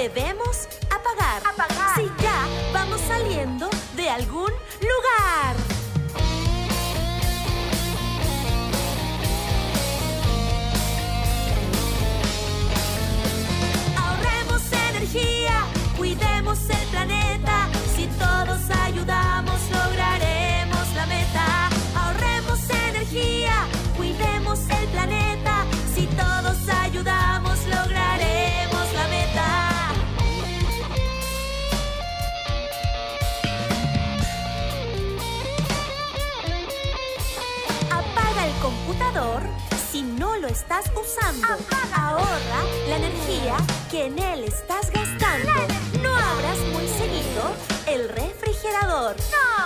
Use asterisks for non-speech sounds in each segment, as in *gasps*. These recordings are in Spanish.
debemos usando. Ahorra la energía que en él estás gastando. No abras muy seguido el refrigerador.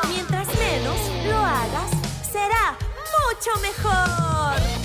Mientras menos lo hagas, será mucho mejor.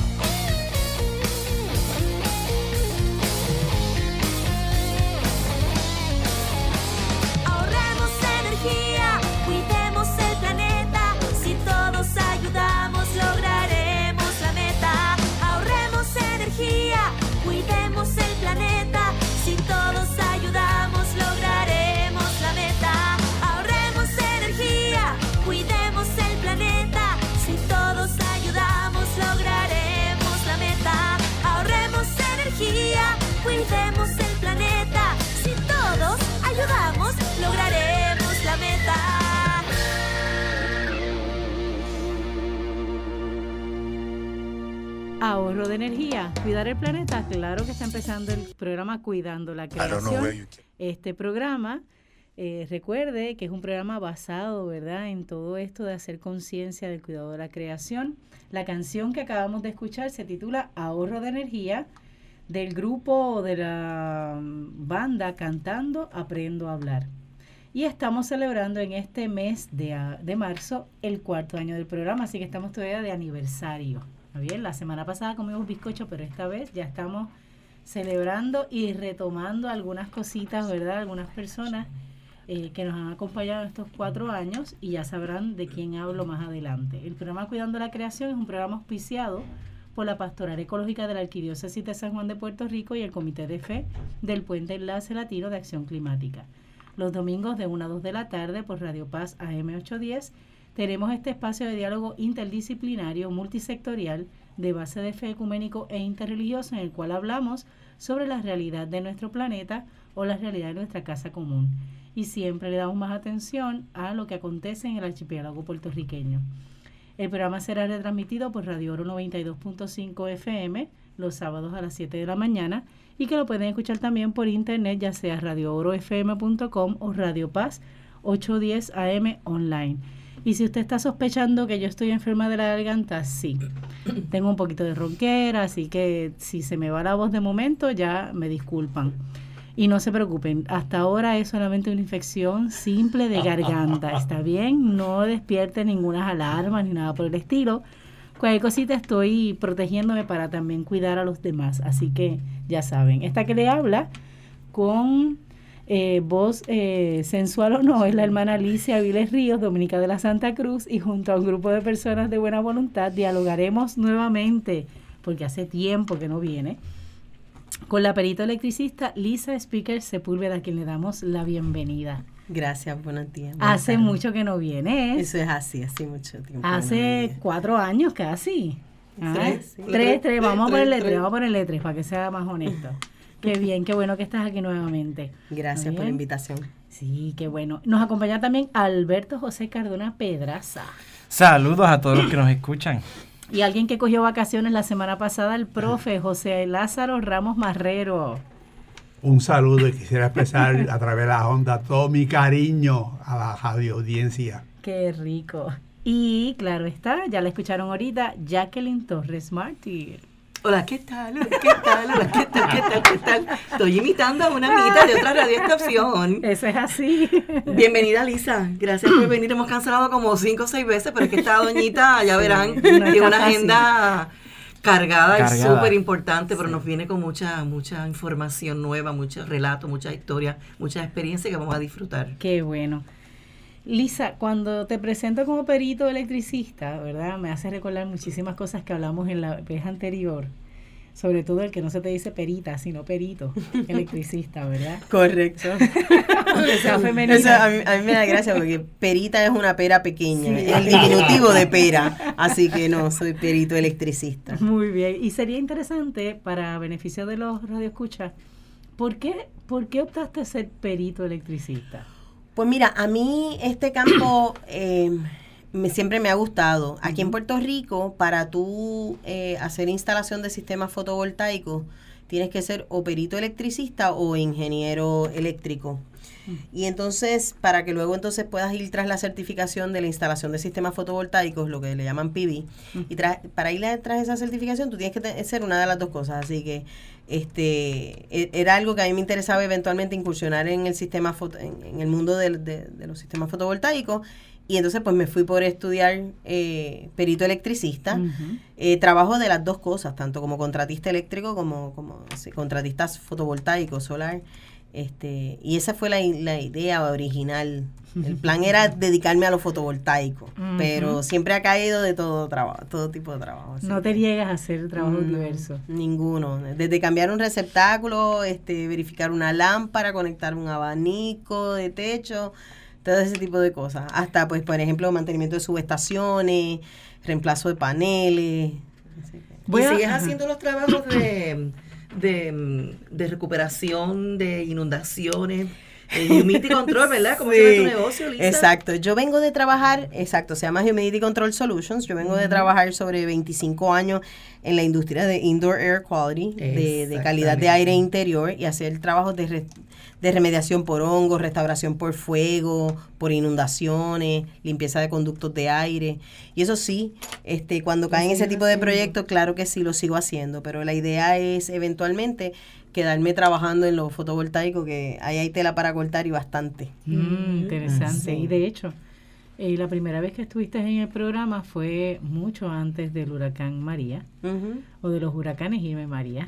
Ahorro de energía, cuidar el planeta. Claro que está empezando el programa Cuidando la Creación. Este programa, eh, recuerde que es un programa basado, ¿verdad?, en todo esto de hacer conciencia del cuidado de la creación. La canción que acabamos de escuchar se titula Ahorro de energía del grupo de la mm, banda cantando Aprendo a hablar. Y estamos celebrando en este mes de, de marzo el cuarto año del programa, así que estamos todavía de aniversario. ¿Está bien? La semana pasada comimos bizcocho, pero esta vez ya estamos celebrando y retomando algunas cositas, ¿verdad? Algunas personas eh, que nos han acompañado estos cuatro años y ya sabrán de quién hablo más adelante. El programa Cuidando la Creación es un programa auspiciado por la Pastoral Ecológica de la Arquidiócesis de San Juan de Puerto Rico y el Comité de Fe del Puente Enlace Latino de Acción Climática. Los domingos de 1 a 2 de la tarde por Radio Paz AM810 tenemos este espacio de diálogo interdisciplinario multisectorial de base de fe ecuménico e interreligioso en el cual hablamos sobre la realidad de nuestro planeta o la realidad de nuestra casa común. Y siempre le damos más atención a lo que acontece en el archipiélago puertorriqueño. El programa será retransmitido por Radio Oro 92.5 FM los sábados a las 7 de la mañana y que lo pueden escuchar también por internet, ya sea radioorofm.com o Radio Paz 810 AM online. Y si usted está sospechando que yo estoy enferma de la garganta, sí. Tengo un poquito de ronquera, así que si se me va la voz de momento, ya me disculpan. Y no se preocupen, hasta ahora es solamente una infección simple de garganta, ¿está bien? No despierte ninguna alarmas ni nada por el estilo. Cualquier cosita estoy protegiéndome para también cuidar a los demás, así que ya saben. Esta que le habla con eh, voz eh, sensual o no es la hermana Alicia Viles Ríos, dominica de la Santa Cruz, y junto a un grupo de personas de buena voluntad dialogaremos nuevamente, porque hace tiempo que no viene, con la perito electricista Lisa Speaker Sepúlveda, a quien le damos la bienvenida. Gracias, buenos días. buenas Hace mucho que no viene, ¿eh? Eso es así, hace mucho tiempo. hace cuatro años casi. Ah, Tres, sí. tres, tres, vamos a ponerle tres. tres, vamos a ponerle tres para que sea más honesto. Qué bien, qué bueno que estás aquí nuevamente. Gracias por la invitación. Sí, qué bueno. Nos acompaña también Alberto José Cardona Pedraza. Saludos a todos los que nos escuchan. Y alguien que cogió vacaciones la semana pasada, el profe José Lázaro Ramos Marrero. Un saludo y quisiera expresar a través de la onda todo mi cariño a la radio audiencia. Qué rico. Y claro está, ya la escucharon ahorita, Jacqueline Torres Mártir. Hola, ¿qué tal? Hola, ¿Qué tal? Hola, ¿qué tal? ¿Qué tal? ¿Qué tal? Estoy imitando a una amiguita de otra radioestación. Eso es así. Bienvenida, Lisa. Gracias por venir. Hemos cancelado como cinco o seis veces, pero es que esta doñita, ya verán, no tiene una fácil. agenda cargada, y Cargada. súper importante, pero nos viene con mucha, mucha información nueva, muchos relatos, muchas historias, muchas experiencias que vamos a disfrutar. Qué bueno. Lisa, cuando te presento como perito electricista, ¿verdad? Me hace recordar muchísimas cosas que hablamos en la vez anterior. Sobre todo el que no se te dice perita, sino perito, *laughs* electricista, ¿verdad? Correcto. Aunque sea femenino. Eso a, mí, a mí me da gracia porque perita es una pera pequeña, Sí. el diminutivo de pera. *laughs* Así que no, soy perito electricista. Muy bien. Y sería interesante, para beneficio de los radioescuchas, ¿por qué, ¿por qué optaste a ser perito electricista? Pues mira, a mí este campo *clears throat* eh, me, siempre me ha gustado. Aquí en Puerto Rico, para tú eh, hacer instalación de sistemas fotovoltaicos, tienes que ser o perito electricista o ingeniero eléctrico. Y entonces, para que luego entonces puedas ir tras la certificación de la instalación de sistemas fotovoltaicos, lo que le llaman PV, y tras- para ir tras esa certificación tú tienes que ser una de las dos cosas. Así que este e- era algo que a mí me interesaba eventualmente incursionar en el sistema foto- en, en el mundo de, de los sistemas fotovoltaicos. Y entonces pues me fui por estudiar eh, perito electricista. Eh, trabajo de las dos cosas, tanto como contratista eléctrico como, como sí, contratistas fotovoltaicos, solar. Este, y esa fue la, la idea original. El plan era *laughs* dedicarme a lo fotovoltaico, pero siempre ha caído de todo trabajo, todo tipo de trabajo. No te niegas a hacer trabajos no, diversos. Ninguno. Desde cambiar un receptáculo, este, verificar una lámpara, conectar un abanico de techo, todo ese tipo de cosas. Hasta, pues, por ejemplo, mantenimiento de subestaciones, reemplazo de paneles. Así que- Voy y a- sigues ajá. haciendo los trabajos de, de, de recuperación de inundaciones, de humidity control, ¿verdad? Como se llama tu Sí, negocio, Lisa? Exacto. Yo vengo de trabajar, exacto, se llama Humidity Control Solutions. Yo vengo de trabajar sobre 25 años en la industria de indoor air quality, de, de calidad de aire interior y hacer trabajos de, re- de remediación por hongos, restauración por fuego, por inundaciones, limpieza de conductos de aire. Y eso sí, este, cuando caen ese tipo de proyectos, claro que sí lo sigo haciendo, pero la idea es eventualmente quedarme trabajando en lo fotovoltaico, que ahí hay tela para cortar y bastante. Mm, interesante. Sí. Y de hecho, eh, la primera vez que estuviste en el programa fue mucho antes del huracán María o de los huracanes Irma y María.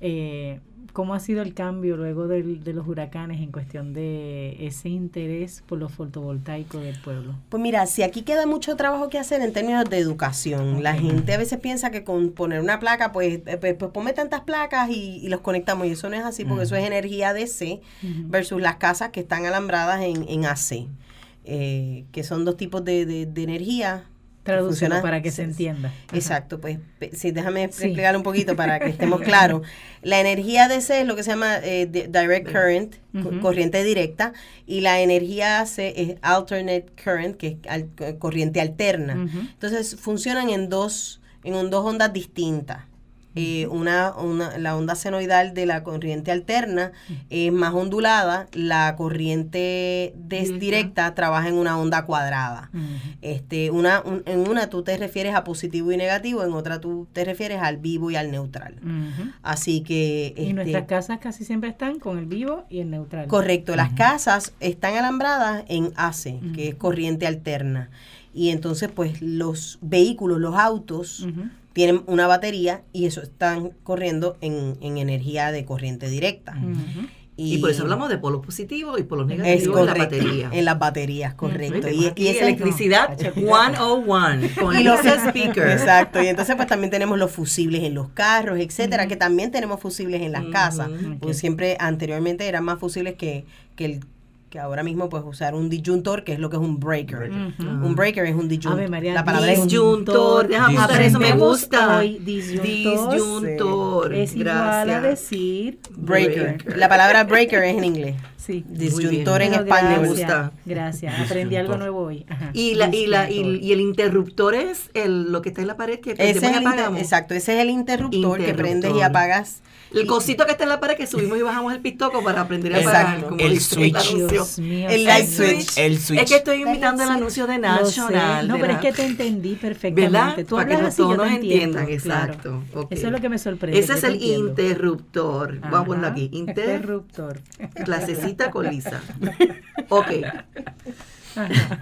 Eh, ¿Cómo ha sido el cambio luego del- de los huracanes en cuestión de ese interés por los fotovoltaicos del pueblo? Pues mira, si aquí queda mucho trabajo que hacer en términos de educación. La gente a veces piensa que con poner una placa, pues, eh, pues, pues ponme tantas placas y, y los conectamos. Y eso no es así, porque eso es energía DC versus las casas que están alambradas en, en AC, eh, que son dos tipos de, de, de energía. funcionan- para que se entienda. Exacto, pues sí, déjame Sí. explicar un poquito para que *laughs* estemos claros. La energía DC es lo que se llama eh, di- direct current, corriente directa, y la energía AC es alternate current, que es al- co- corriente alterna. Entonces funcionan en dos, en dos ondas distintas. Eh, una, una, la onda senoidal de la corriente alterna es más ondulada, la corriente des- Directa. directa trabaja en una onda cuadrada. Este, una, un- en una tú te refieres a positivo y negativo, en otra tú te refieres al vivo y al neutral. Así que... Y este, nuestras casas casi siempre están con el vivo y el neutral. Correcto, las casas están alambradas en AC, que es corriente alterna. Y entonces, pues, los vehículos, los autos. Tienen una batería y eso están corriendo en, en energía de corriente directa. Y por eso hablamos de polos positivos y polos es negativos en la correcto, batería. en las baterías, correcto. Y, ese- electricidad Cacho, *laughs* 101 *laughs* con y los *laughs* Lisa Speaker. Exacto, y entonces pues también tenemos los fusibles en los carros, etcétera, que también tenemos fusibles en las casas. Ok. Pues siempre anteriormente eran más fusibles que, que el que ahora mismo pues usar un disyuntor, que es lo que es un breaker. Un breaker es un disyuntor. Ave María, La palabra es Disyuntor, déjame Disyuntor. apuntar eso, me gusta. hoy disyuntor. Disyuntor, Es igual a decir breaker. breaker. La palabra breaker es en inglés. sí. Disyuntor en español. Me gusta. Gracias. Aprendí algo nuevo hoy. Ajá. Y, la, y, la, y, y el interruptor es el, lo que está en la pared que Ese es el apagamos. exacto, ese es el interruptor, que prendes y apagas. El cosito que está en la pared que subimos y bajamos el pistoco para aprender a. Como El dice switch. anuncio. Dios mío. El light switch. El switch. Es que estoy imitando el anuncio de. National. No, de pero es que te entendí perfectamente. ¿Verdad? Tú Para que hablas no así, yo todos te nos entiendo. entiendan, claro. exacto. Eso es lo que me sorprende. Ese es el entiendo. interruptor. Vamos a ponerlo aquí. Inter, Interruptor. clasecita con Lisa. *laughs* Ok. Ajá.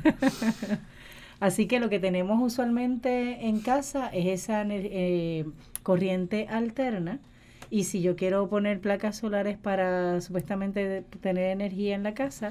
Así que lo que tenemos usualmente en casa es esa eh, corriente alterna. Y si yo quiero poner placas solares para supuestamente tener energía en la casa,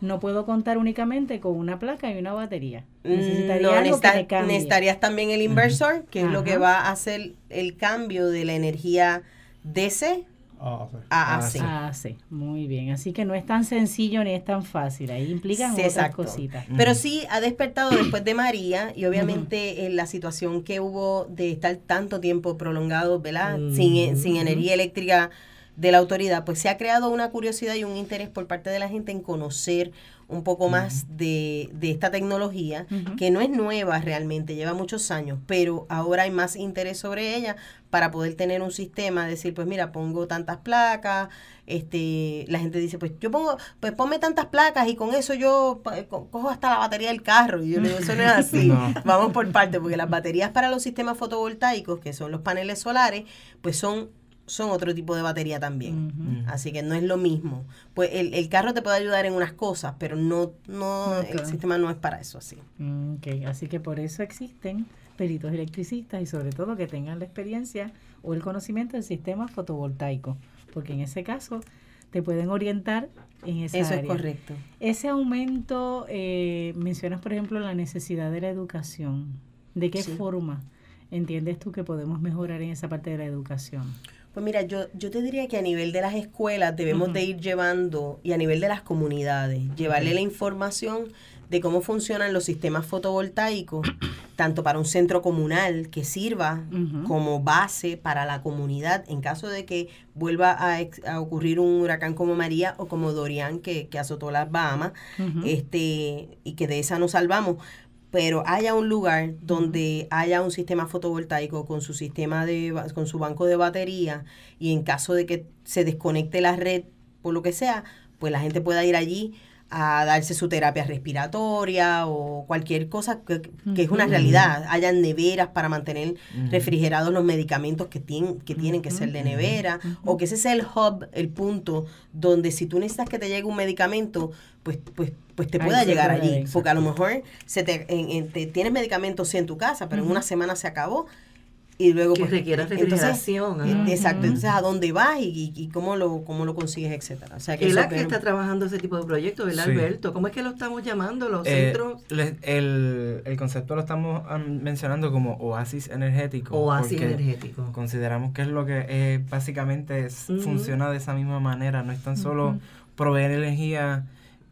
no puedo contar únicamente con una placa y una batería. Mm, Necesitaría no, algo que necesita- me cambie. necesitarías también el inversor, que es lo que va a hacer el cambio de la energía DC Ah, sí. a Ah, sí. Ah, sí, muy bien. Así que no es tan sencillo ni es tan fácil. Ahí implican Sí, otras exacto. cositas. Pero sí ha despertado después de María y obviamente en la situación que hubo de estar tanto tiempo prolongado, ¿verdad? Sin, sin energía eléctrica de la autoridad, pues se ha creado una curiosidad y un interés por parte de la gente en conocer un poco más de, de esta tecnología, que no es nueva realmente, lleva muchos años, pero ahora hay más interés sobre ella para poder tener un sistema, decir, pues mira, pongo tantas placas, este, la gente dice, pues yo pongo, pues ponme tantas placas y con eso yo co- cojo hasta la batería del carro. Y yo le digo, eso no es así. *laughs* No. Vamos por parte, porque las baterías para los sistemas fotovoltaicos, que son los paneles solares, pues son son otro tipo de batería también. Ujú. Así que no es lo mismo. Pues el, el carro te puede ayudar en unas cosas, pero no, no, el sistema no es para eso así. Mm, Ok, así que por eso existen peritos electricistas y sobre todo que tengan la experiencia o el conocimiento del sistema fotovoltaico, porque en ese caso te pueden orientar en esa Eso es correcto. Ese aumento, eh, mencionas por ejemplo la necesidad de la educación. ¿De qué Sí. forma entiendes tú que podemos mejorar en esa parte de la educación? Pues mira, yo, yo te diría que a nivel de las escuelas debemos de ir llevando, y a nivel de las comunidades, llevarle la información de cómo funcionan los sistemas fotovoltaicos, *coughs* tanto para un centro comunal que sirva como base para la comunidad en caso de que vuelva a, ex- a ocurrir un huracán como María o como Dorian que, que azotó las Bahamas, este, y que de esa nos salvamos, pero haya un lugar donde haya un sistema fotovoltaico con su sistema de con su banco de batería y en caso de que se desconecte la red por lo que sea, pues la gente pueda ir allí a darse su terapia respiratoria o cualquier cosa que, que es una realidad. Hayan neveras para mantener refrigerados los medicamentos que, tienen que tienen que ser de nevera o que ese sea el hub, el punto donde si tú necesitas que te llegue un medicamento, pues pues pues te pueda llegar allí, porque a lo mejor se te, en- en- te- tienes medicamentos sí en tu casa, pero en una semana se acabó y luego Que pues, requiera entonces, refrigeración. ajá. Exacto, entonces a dónde vas y, y- y cómo lo cómo lo consigues, etcétera. O sea que es la que es- está trabajando ese tipo de proyectos, ¿verdad, Sí. Alberto? ¿Cómo es que lo estamos llamando? Los Eh, centros le- el, el concepto lo estamos am, mencionando como oasis energético. oasis porque energéticos. Consideramos que es lo que eh, básicamente es- funciona de esa misma manera. No es tan solo proveer energía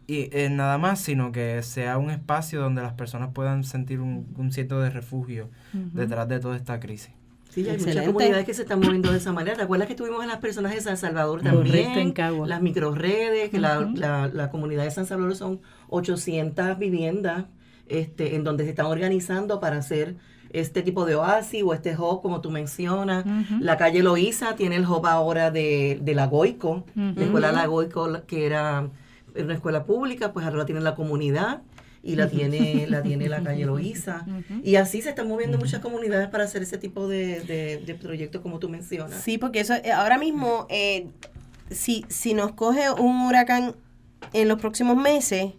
y eh, nada más, sino que sea un espacio donde las personas puedan sentir un, un cierto de refugio detrás de toda esta crisis. Sí, hay muchas Excelente. comunidades que se están moviendo de esa manera. ¿Te acuerdas que tuvimos a las personas de San Salvador Correcto, también? en Cagua. Las microredes, que la, Ujú. la, la comunidad de San Salvador son 800 viviendas este, en donde se están organizando para hacer este tipo de oasis o este hub, como tú mencionas. La calle Loíza tiene el hub ahora de, de la Goico, Ujú. la escuela La Goico, que era una escuela pública, pues ahora la tiene la comunidad y la tiene la tiene la calle Loíza. *laughs* Y así se están moviendo muchas comunidades para hacer ese tipo de, de, de proyectos como tú mencionas. Sí, porque eso eh, ahora mismo, eh, si, si nos coge un huracán en los próximos meses,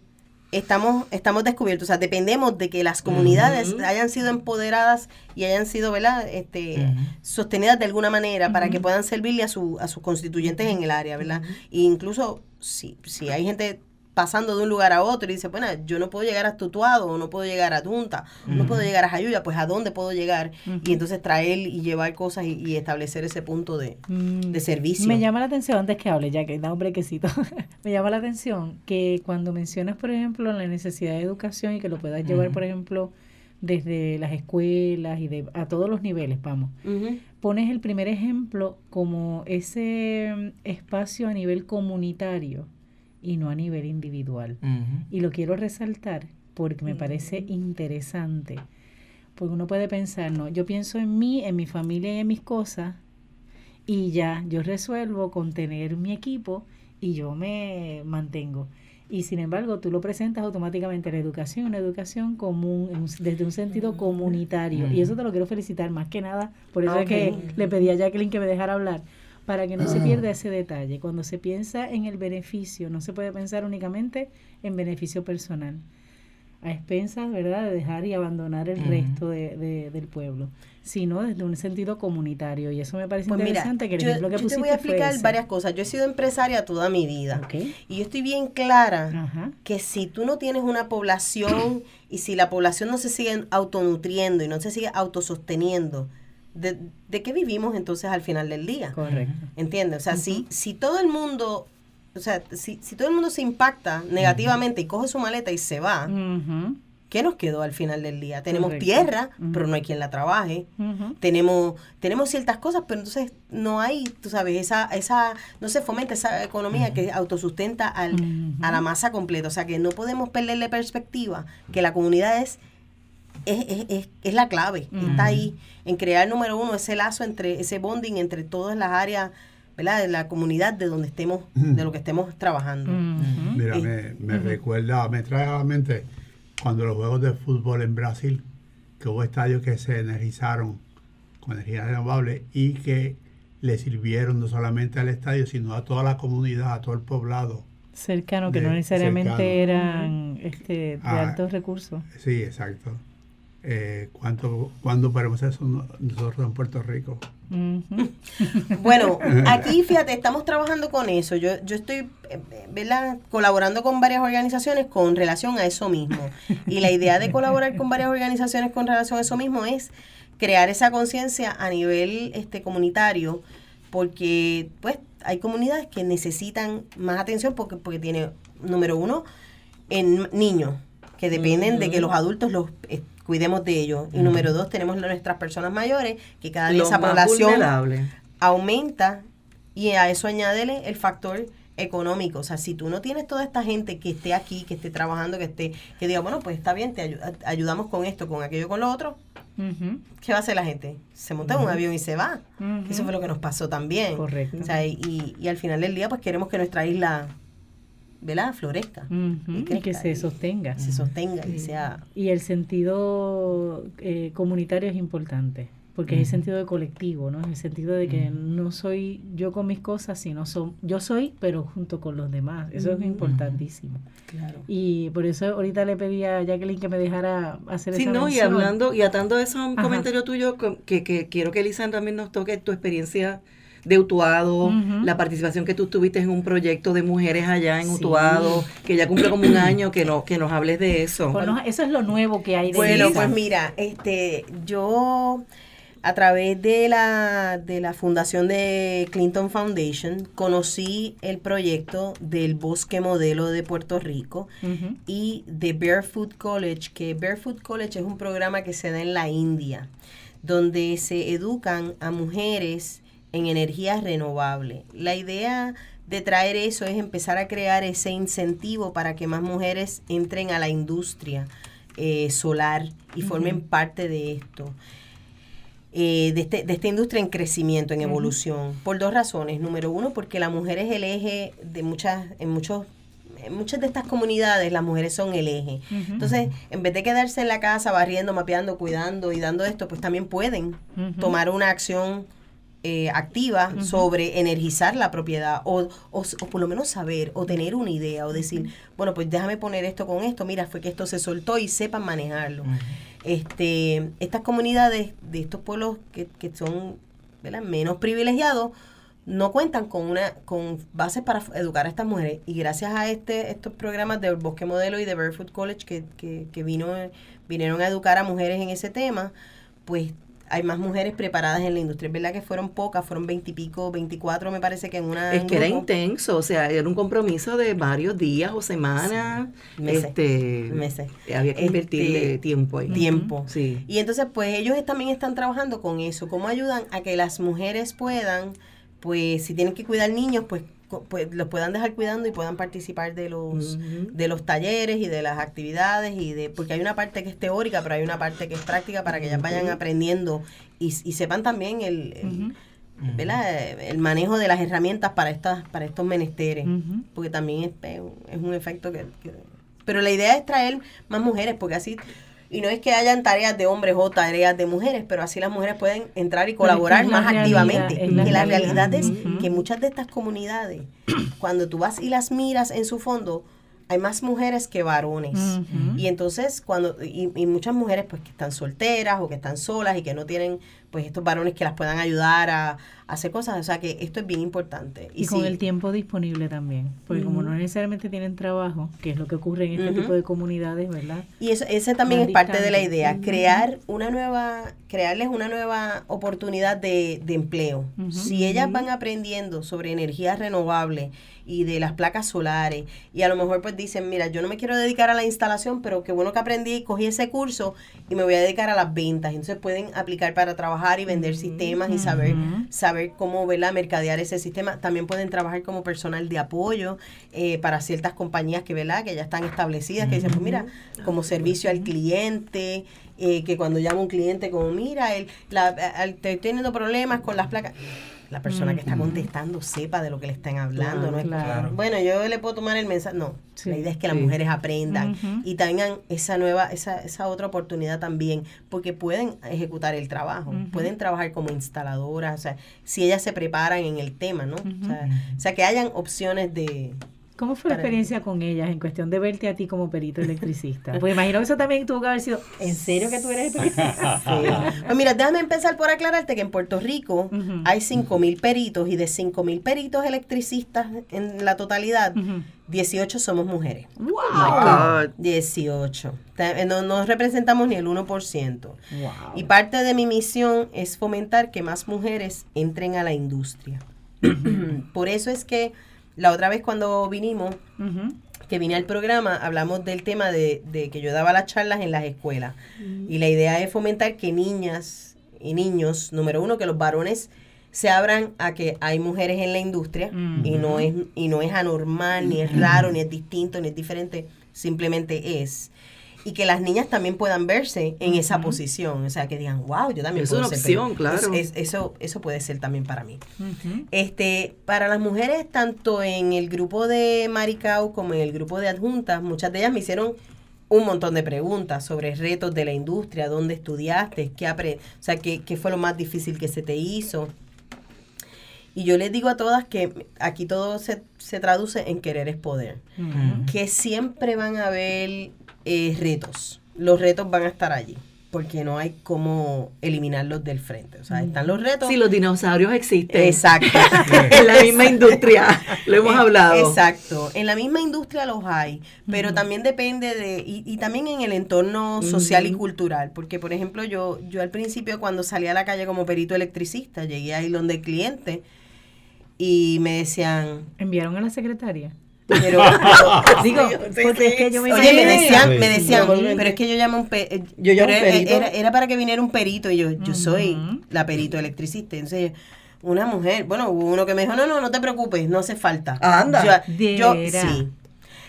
estamos, estamos descubiertos. O sea, dependemos de que las comunidades hayan sido empoderadas y hayan sido, ¿verdad? Este, sostenidas de alguna manera para que puedan servirle a, su, a sus constituyentes en el área, ¿verdad? E incluso si, si hay gente pasando de un lugar a otro y dice, bueno, yo no puedo llegar a Tutuado, o no puedo llegar a Tunta, no puedo llegar a Jayuya, pues ¿a dónde puedo llegar? Y entonces traer y llevar cosas y, y establecer ese punto de, Mm, de servicio. Me llama la atención, antes que hable, ya que da un brequecito, *laughs* me llama la atención que cuando mencionas, por ejemplo, la necesidad de educación y que lo puedas llevar, por ejemplo, desde las escuelas y de, a todos los niveles, vamos, pones el primer ejemplo como ese espacio a nivel comunitario y no a nivel individual. Y lo quiero resaltar porque me parece interesante. Porque uno puede pensar, no, yo pienso en mí, en mi familia y en mis cosas, y ya, yo resuelvo con tener mi equipo y yo me mantengo. Y sin embargo, tú lo presentas automáticamente la educación, una educación común, en un- desde un sentido comunitario. Y eso te lo quiero felicitar más que nada. Por eso es que le pedí a Jacqueline que me dejara hablar, para que no se pierda ese detalle. Cuando se piensa en el beneficio, no se puede pensar únicamente en beneficio personal. a expensas, ¿verdad?, de dejar y abandonar el resto de, de- del pueblo, sino desde un sentido comunitario. Y eso me parece Pues mira, interesante, que el yo, ejemplo que yo te pusiste voy a fue explicar varias cosas. Yo he sido empresaria toda mi vida. Y yo estoy bien clara Ajá. que si tú no tienes una población y si la población no se sigue autonutriendo y no se sigue autososteniendo, ¿de, de qué vivimos entonces al final del día? Correcto. ¿Entiendes? O sea, si, si todo el mundo, o sea, si, si todo el mundo se impacta negativamente y coge su maleta y se va, ¿qué nos quedó al final del día? Tenemos Correcto. tierra, pero no hay quien la trabaje. Tenemos, tenemos ciertas cosas, pero entonces no hay, tú sabes, esa, esa, no se fomenta esa economía que autosustenta al, a la masa completa. O sea que no podemos perderle perspectiva que la comunidad es, es, es, es- es la clave. Está ahí en crear, número uno, ese lazo entre, ese bonding entre todas las áreas, ¿verdad? De la comunidad de donde estemos, de lo que estemos trabajando. Mira, me, me recuerda, me trae a la mente cuando los juegos de fútbol en Brasil, que hubo estadios que se energizaron con energía renovable y que le sirvieron no solamente al estadio, sino a toda la comunidad, a todo el poblado. Cercano, que De- no necesariamente cercano. eran este, de Ah. altos recursos. Sí, exacto. Eh, ¿cuánto, ¿Cuándo podemos eso no- nosotros en Puerto Rico? Bueno, aquí fíjate, estamos trabajando con eso. Yo, yo estoy eh, ¿verdad? colaborando con varias organizaciones con relación a eso mismo. Y la idea de colaborar con varias organizaciones con relación a eso mismo es crear esa conciencia a nivel este comunitario, porque pues hay comunidades que necesitan más atención porque, porque tiene, número uno, en niños, que dependen de que los adultos los eh, cuidemos de ellos. Y número dos, tenemos nuestras personas mayores, que cada día Los esa población aumenta y a eso añádele el factor económico. O sea, si tú no tienes toda esta gente que esté aquí, que esté trabajando, que esté, que diga, bueno, pues está bien, te ayudamos con esto, con aquello, con lo otro. ¿qué va a hacer la gente? Se monta en un avión y se va. Eso fue lo que nos pasó también. Correcto. O sea, y, y al final del día, pues queremos que nuestra isla, ¿verdad? Florezca. Y que se sostenga. Se sostenga y sea... Y el sentido eh, comunitario es importante, porque es el sentido de colectivo, ¿no? Es el sentido de que no soy yo con mis cosas, sino son, yo soy, pero junto con los demás. Eso es importantísimo. Claro. Y por eso ahorita le pedí a Jacqueline que me dejara hacer Sí, esa no, y hablando, y atando eso a un Ajá. comentario tuyo, que, que quiero que Elisa también nos toque tu experiencia de Utuado, la participación que tú tuviste en un proyecto de mujeres allá en Sí. Utuado, que ya cumple como un *clears throat* año, que, no, que nos hables de eso. Pues eso es lo nuevo que hay de Bueno, pues mira, este, yo a través de la, de la fundación de Clinton Foundation conocí el proyecto del Bosque Modelo de Puerto Rico y de Barefoot College, que Barefoot College es un programa que se da en la India, donde se educan a mujeres en energías renovables. La idea de traer eso es empezar a crear ese incentivo para que más mujeres entren a la industria eh, solar y formen parte de esto. eh, de, este- de esta industria en crecimiento, en evolución, por dos razones. Número uno, porque la mujer es el eje de muchas, en muchos en muchas de estas comunidades las mujeres son el eje. Entonces, en vez de quedarse en la casa barriendo, mapeando, cuidando y dando esto, pues también pueden tomar una acción eh, activa sobre energizar la propiedad o, o, o por lo menos saber o tener una idea o decir, bueno, pues déjame poner esto con esto, mira, fue que esto se soltó y sepan manejarlo. este Estas comunidades de estos pueblos que, que son ¿verdad? menos privilegiados no cuentan con una con bases para educar a estas mujeres y gracias a este estos programas del Bosque Modelo y de Barefoot College que, que, que vino vinieron a educar a mujeres en ese tema pues hay más mujeres preparadas en la industria es verdad que fueron pocas fueron veintipico veinticuatro me parece que en una Es que era intenso, o sea, era un compromiso de varios días o semanas. Sí, meses, este, meses. Había que invertirle Este, tiempo ahí. tiempo Sí. Y entonces, pues ellos también están trabajando con eso. ¿Cómo ayudan a que las mujeres puedan, pues si tienen que cuidar niños, pues, pues los puedan dejar cuidando y puedan participar de los de los talleres y de las actividades y de porque hay una parte que es teórica, pero hay una parte que es práctica para que ellas vayan aprendiendo y, y sepan también el, el- ¿verdad? el manejo de las herramientas para estas para estos menesteres porque también es, es un efecto que, que- Pero la idea es traer más mujeres, porque así... Y no es que hayan tareas de hombres o tareas de mujeres, pero así las mujeres pueden entrar y Pero es que colaborar es más realidad, activamente. es la que la realidad. realidad es que muchas de estas comunidades, *clears throat* cuando tú vas y las miras en su fondo, hay más mujeres que varones. Y entonces, cuando, y, y muchas mujeres pues que están solteras o que están solas y que no tienen pues estos varones que las puedan ayudar a, a hacer cosas. O sea que esto es bien importante. Y, con sí, el tiempo disponible también, porque como no necesariamente tienen trabajo, que es lo que ocurre en este tipo de comunidades, ¿verdad? Y eso, ese también Más es parte de la idea, crear una nueva, crearles una nueva oportunidad de, de empleo. Si ellas van aprendiendo sobre energías renovables y de las placas solares, y a lo mejor pues dicen, mira, yo no me quiero dedicar a la instalación, pero qué bueno que aprendí cogí ese curso y me voy a dedicar a las ventas. Entonces pueden aplicar para trabajar y vender sistemas y saber, saber cómo ¿verdad? mercadear ese sistema. También pueden trabajar como personal de apoyo eh, para ciertas compañías que, ¿verdad? que ya están establecidas, que dicen, pues mira, como servicio al cliente, eh, que cuando llama un cliente como, mira, el, la, estoy teniendo problemas con las placas, la persona que está contestando sepa de lo que le están hablando. no es, Claro. Bueno, yo le puedo tomar el mensaje. No, Sí. la idea es que las mujeres aprendan y tengan esa nueva, esa, esa otra oportunidad también, porque pueden ejecutar el trabajo, pueden trabajar como instaladoras, o sea, si ellas se preparan en el tema, ¿no? O, sea, o sea, que hayan opciones de... ¿Cómo fue la experiencia con ellas en cuestión de verte a ti como perito electricista? *laughs* Pues imagino que eso también tuvo que haber sido, ¿en serio que tú eres *laughs* electricista? Pues mira, déjame empezar por aclararte que en Puerto Rico Ujú. hay 5.000 peritos y de 5.000 peritos electricistas en la totalidad, Ujú. 18 somos mujeres. Oh my God. 18. Ta- eh, No, no representamos ni el 1%. Wow. Y parte de mi misión es fomentar que más mujeres entren a la industria. *clears throat* Por eso es que la otra vez cuando vinimos, que vine al programa, hablamos del tema de, de que yo daba las charlas en las escuelas. Y la idea es fomentar que niñas y niños, número uno, que los varones se abran a que hay mujeres en la industria y no es y no es anormal ni es *clears throat* raro ni es distinto ni es diferente. Simplemente es y que las niñas también puedan verse en esa posición o sea que digan wow yo también Es puedo una ser opción, periodista". claro. Es- es- eso eso puede ser también para mí este, para las mujeres, tanto en el grupo de Maricao como en el grupo de adjuntas, muchas de ellas me hicieron un montón de preguntas sobre retos de la industria, dónde estudiaste, qué apre o sea, qué, qué fue lo más difícil que se te hizo. Y yo les digo a todas que aquí todo se, se traduce en querer es poder, que siempre van a haber eh, retos, los retos van a estar allí, porque no hay cómo eliminarlos del frente, o sea, están los retos. Sí, los dinosaurios existen. Exacto. *laughs* en la misma industria. Lo hemos hablado. Exacto. En la misma industria los hay, pero también depende de, y, y también en el entorno social y cultural, porque por ejemplo yo, yo al principio cuando salí a la calle como perito electricista, llegué ahí donde el cliente y me decían, Enviaron a la secretaria. Pero, *laughs* Digo, porque sí. es que yo me Oye, me decían, me decían, pero es que yo llamo un pe- eh, Yo llamo un perito. Era, era para que viniera un perito y yo, yo soy la perito electricista. Entonces, una mujer, bueno, hubo uno que me dijo, no, no, no te preocupes, no hace falta. Anda. Yo, yo- sí.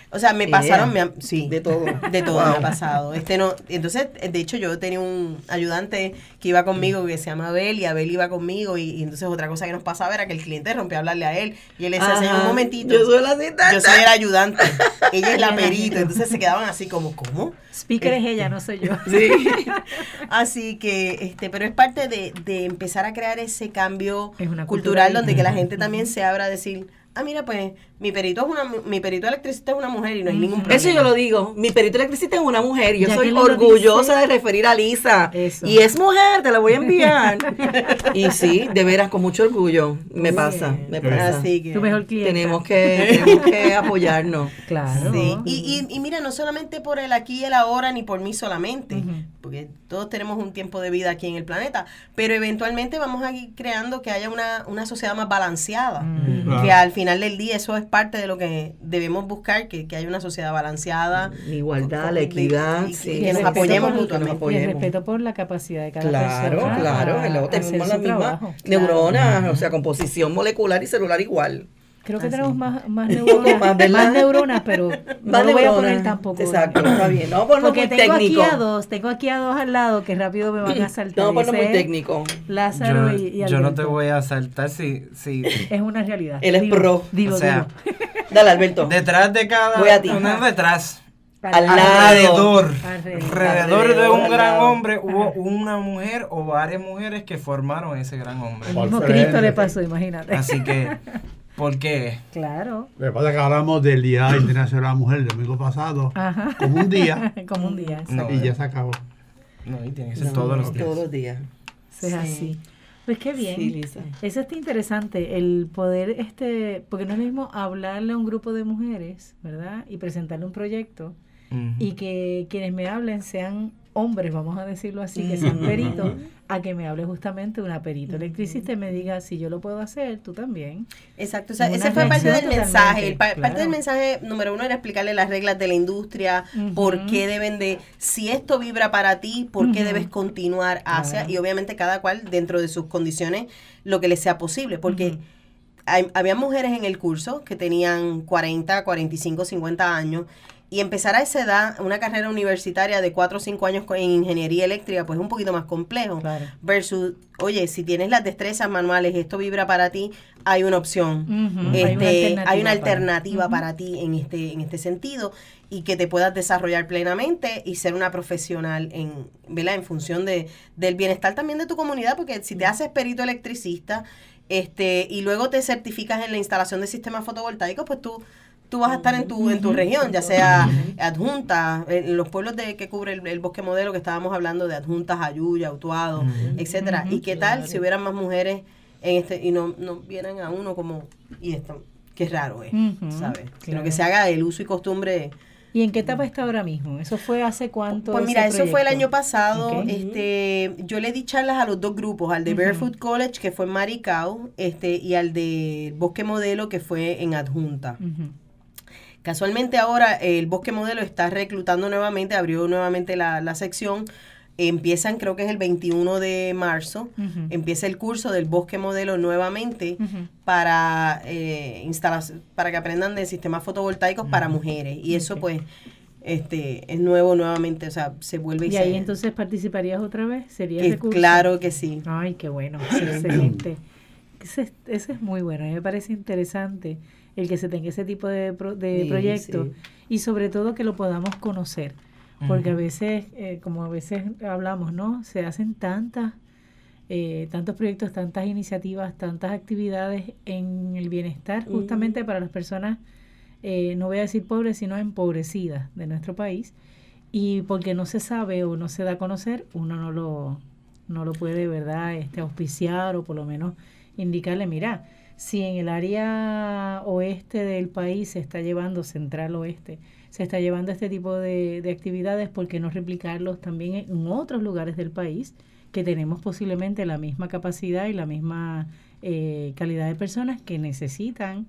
O sea, me Yeah. pasaron, me sí. De todo. De todo me ha pasado. Este no, entonces, de hecho, yo tenía un ayudante que iba conmigo que se llama Abel y Abel iba conmigo y, y entonces otra cosa que nos pasaba era que el cliente rompía a hablarle a él y él le decía, señor, un momentito. Yo soy la asistente. Yo soy el ayudante. Ella es la perito. Entonces se quedaban así como, ¿cómo? Speaker es ella, no soy yo. Sí. *laughs* Así que, este, pero es parte de, de empezar a crear ese cambio Es una cultura cultural donde que la gente también se abra a decir, ah, mira, pues, mi perito es una, mi perito electricista es una mujer y no hay ningún problema. Eso yo lo digo. Mi perito electricista es una mujer. y Yo Ya soy orgullosa de referir a Lisa. Eso. Y es mujer, te la voy a enviar. *laughs* y sí, de veras, con mucho orgullo. Me pasa, me pasa. Así que. Tu mejor cliente. Tenemos que, tenemos que *laughs* apoyarnos. Claro. Sí, y, y, y mira, no solamente por el aquí y el ahora, ni por mí solamente. Porque todos tenemos un tiempo de vida aquí en el planeta, pero eventualmente vamos a ir creando que haya una, una sociedad más balanceada, Mm. que al final del día eso es parte de lo que debemos buscar, que, que haya una sociedad balanceada. La igualdad, con- la de- equidad. y sí. que nos respeto apoyemos por- que nos mutuamente. Y el respeto por la capacidad de cada Claro, persona. claro, hacer tenemos su la misma trabajo. neurona, o sea, composición molecular y celular igual. Creo que Así. tenemos más, *laughs* más neuronas, Más, ¿verdad? más neuronas, pero *laughs* no lo voy a poner tampoco. Exacto, está bien. No, *laughs* ponlo Porque muy tengo técnico. aquí a dos, tengo aquí a dos al lado que rápido me van a *clears throat* saltar. No, ponlo muy técnico. Lázaro Yo, y, y yo no te voy a saltar si, si *clears throat* Es una realidad. Él es pro. Dilo, O sea. Dale, Alberto. detrás de cada Voy a ti. uno detrás. Al lado. Alrededor, Alrededor. alrededor de un gran lado. hombre hubo una mujer o varias mujeres que formaron ese gran hombre. El Por mismo. Cristo le pasó, imagínate. Así que ¿Por qué? Claro. Lo que pasa es que hablamos del Día Internacional de la Mujer el domingo pasado, Ajá. como un día, *laughs* Como un día. No, y ya se acabó. No, y tiene que ser No, todos los días. Todos los días. Es Sí. así. Pues qué bien. Sí, Lisa. Eso está interesante, el poder, este, porque no es lo mismo hablarle a un grupo de mujeres, ¿verdad? Y presentarle un proyecto y que quienes me hablen sean hombres, vamos a decirlo así, que sean peritos, a que me hable justamente una perito electricista y me diga, si yo lo puedo hacer, tú también. Exacto, o sea, ese fue parte del mensaje. Parte del mensaje número uno era explicarle las reglas de la industria, Ujú. por qué deben de, si esto vibra para ti, por qué debes continuar hacia, Claro. y obviamente cada cual dentro de sus condiciones, lo que les sea posible, porque hay- había mujeres en el curso que tenían 40, 45, 50 años y empezar a esa edad una carrera universitaria de 4 o 5 años en ingeniería eléctrica pues es un poquito más complejo. Claro. versus oye si tienes las destrezas manuales esto vibra para ti hay una opción. Este, Hay una hay una alternativa alternativa para- para, ti en este en este sentido y que te puedas desarrollar plenamente y ser una profesional en ¿verdad? en función de del bienestar también de tu comunidad porque si te haces perito electricista este y luego te certificas en la instalación de sistemas fotovoltaicos pues tú tú vas a estar en tu en tu región ya sea adjunta en los pueblos de que cubre el, el bosque modelo que estábamos hablando de adjuntas Ayuya Utuado Ujú. etcétera y qué tal si hubieran más mujeres en este y no no vieran a uno como y esto qué raro es sabes sino claro. que se haga el uso y costumbre ¿Y en qué etapa está ahora mismo? ¿Eso fue hace cuánto? pues ese mira, eso fue el año pasado. Este, yo le di charlas a los dos grupos, al de. Barefoot College, que fue en Maricao, este, y al de Bosque Modelo, que fue en Adjunta. Ujú. Casualmente ahora el Bosque Modelo está reclutando nuevamente, abrió nuevamente la, la sección. Empiezan, creo que es el 21 de marzo, empieza el curso del Bosque Modelo nuevamente para eh, instalas- para que aprendan de sistemas fotovoltaicos para mujeres. Y eso pues este es nuevo nuevamente, o sea, se vuelve y, ¿Y se- ahí entonces participarías otra vez? ¿Sería que ese curso? claro que sí. Ay, qué bueno, *clears throat* excelente. Ese, es- ese es muy bueno, a mí me parece interesante el que se tenga ese tipo de, pro- de Sí, proyectos sí. y sobre todo que lo podamos conocer, porque a veces, eh, como a veces hablamos, ¿no? Se hacen tantas, eh, tantos proyectos, tantas iniciativas, tantas actividades en el bienestar justamente para las personas, eh, no voy a decir pobres, sino empobrecidas de nuestro país y porque no se sabe o no se da a conocer, uno no lo, no lo puede, ¿verdad?, este, auspiciar o por lo menos indicarle, mira, si en el área oeste del país se está llevando, central oeste, se está llevando este tipo de, de actividades, ¿por qué no replicarlos también en otros lugares del país que tenemos posiblemente la misma capacidad y la misma eh, calidad de personas que necesitan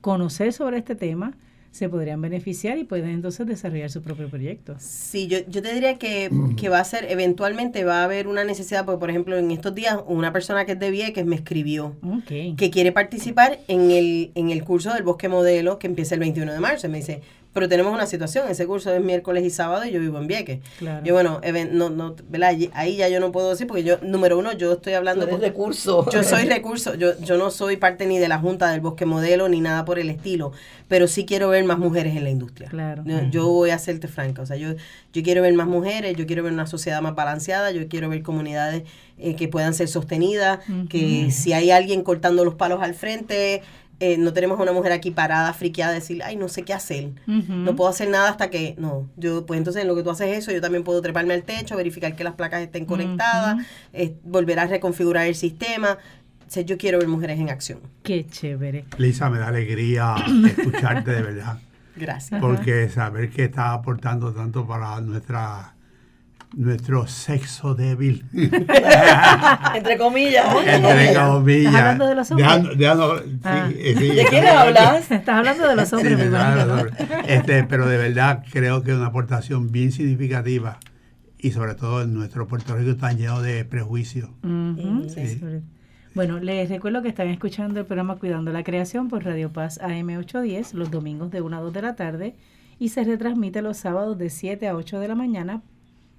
conocer sobre este tema, se podrían beneficiar y pueden entonces desarrollar su propio proyecto. Sí, yo, yo te diría que, que va a ser, eventualmente va a haber una necesidad, porque por ejemplo en estos días una persona que es de Vieques me escribió que quiere participar en el, en el curso del Bosque Modelo que empieza el 21 de marzo. Y me dice, pero tenemos una situación, ese curso es miércoles y sábado y yo vivo en Vieques. Claro. Yo, bueno, no, no, ¿verdad? Ahí ya yo no puedo decir, porque yo, número uno, yo estoy Tú hablando... eres con- recurso. Yo soy *laughs* recurso, yo, yo no soy parte ni de la Junta del Bosque Modelo ni nada por el estilo, pero sí quiero ver más mujeres en la industria. Claro. Yo voy a serte franca, o sea, yo, yo quiero ver más mujeres, yo quiero ver una sociedad más balanceada, yo quiero ver comunidades eh, que puedan ser sostenidas, que si hay alguien cortando los palos al frente, eh, no tenemos a una mujer aquí parada, friqueada, decir, ay, no sé qué hacer. No puedo hacer nada hasta que, no, yo, pues entonces en lo que tú haces eso, yo también puedo treparme al techo, verificar que las placas estén conectadas, eh, volver a reconfigurar el sistema. O sea, yo quiero ver mujeres en acción. Qué chévere. Lisa, me da alegría *coughs* escucharte de verdad, Gracias. porque saber que estás aportando tanto para nuestra nuestro sexo débil. *laughs* Entre comillas. Entre comillas. ¿Estás hablando de los hombres? Dejando- dejando- sí, Ah. sí, ¿De quiénes hablas? Estás hablando de los hombres, ¿no? sobre- este, pero de verdad creo que es una aportación bien significativa y sobre todo en nuestro Puerto Rico tan lleno de prejuicios. Sí. sobre- Bueno, les recuerdo que están escuchando el programa Cuidando la Creación por Radio Paz AM810 los domingos de 1 a 2 de la tarde y se retransmite los sábados de 7 a 8 de la mañana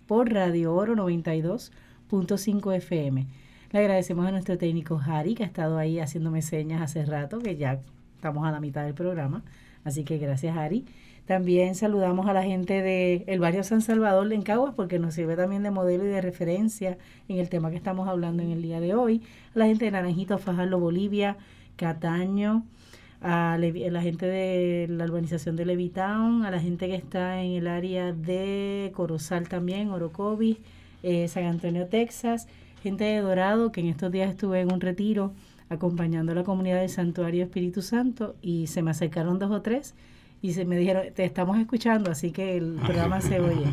por Radio Oro 92.5 FM. Le agradecemos a nuestro técnico Harry que ha estado ahí haciéndome señas hace rato, que ya estamos a la mitad del programa. Así que gracias Harry. También saludamos a la gente del el barrio San Salvador de Encaguas porque nos sirve también de modelo y de referencia en el tema que estamos hablando en el día de hoy. A la gente de Naranjito, Fajardo, Bolivia, Cataño, a Levi- la gente de la urbanización de Levitown, a la gente que está en el área de Corozal también, Orocovis, eh, San Antonio, Texas, gente de Dorado, que en estos días estuve en un retiro acompañando a la comunidad del Santuario Espíritu Santo y se me acercaron dos o tres y se me dijeron, te estamos escuchando, así que el *laughs* programa se oye.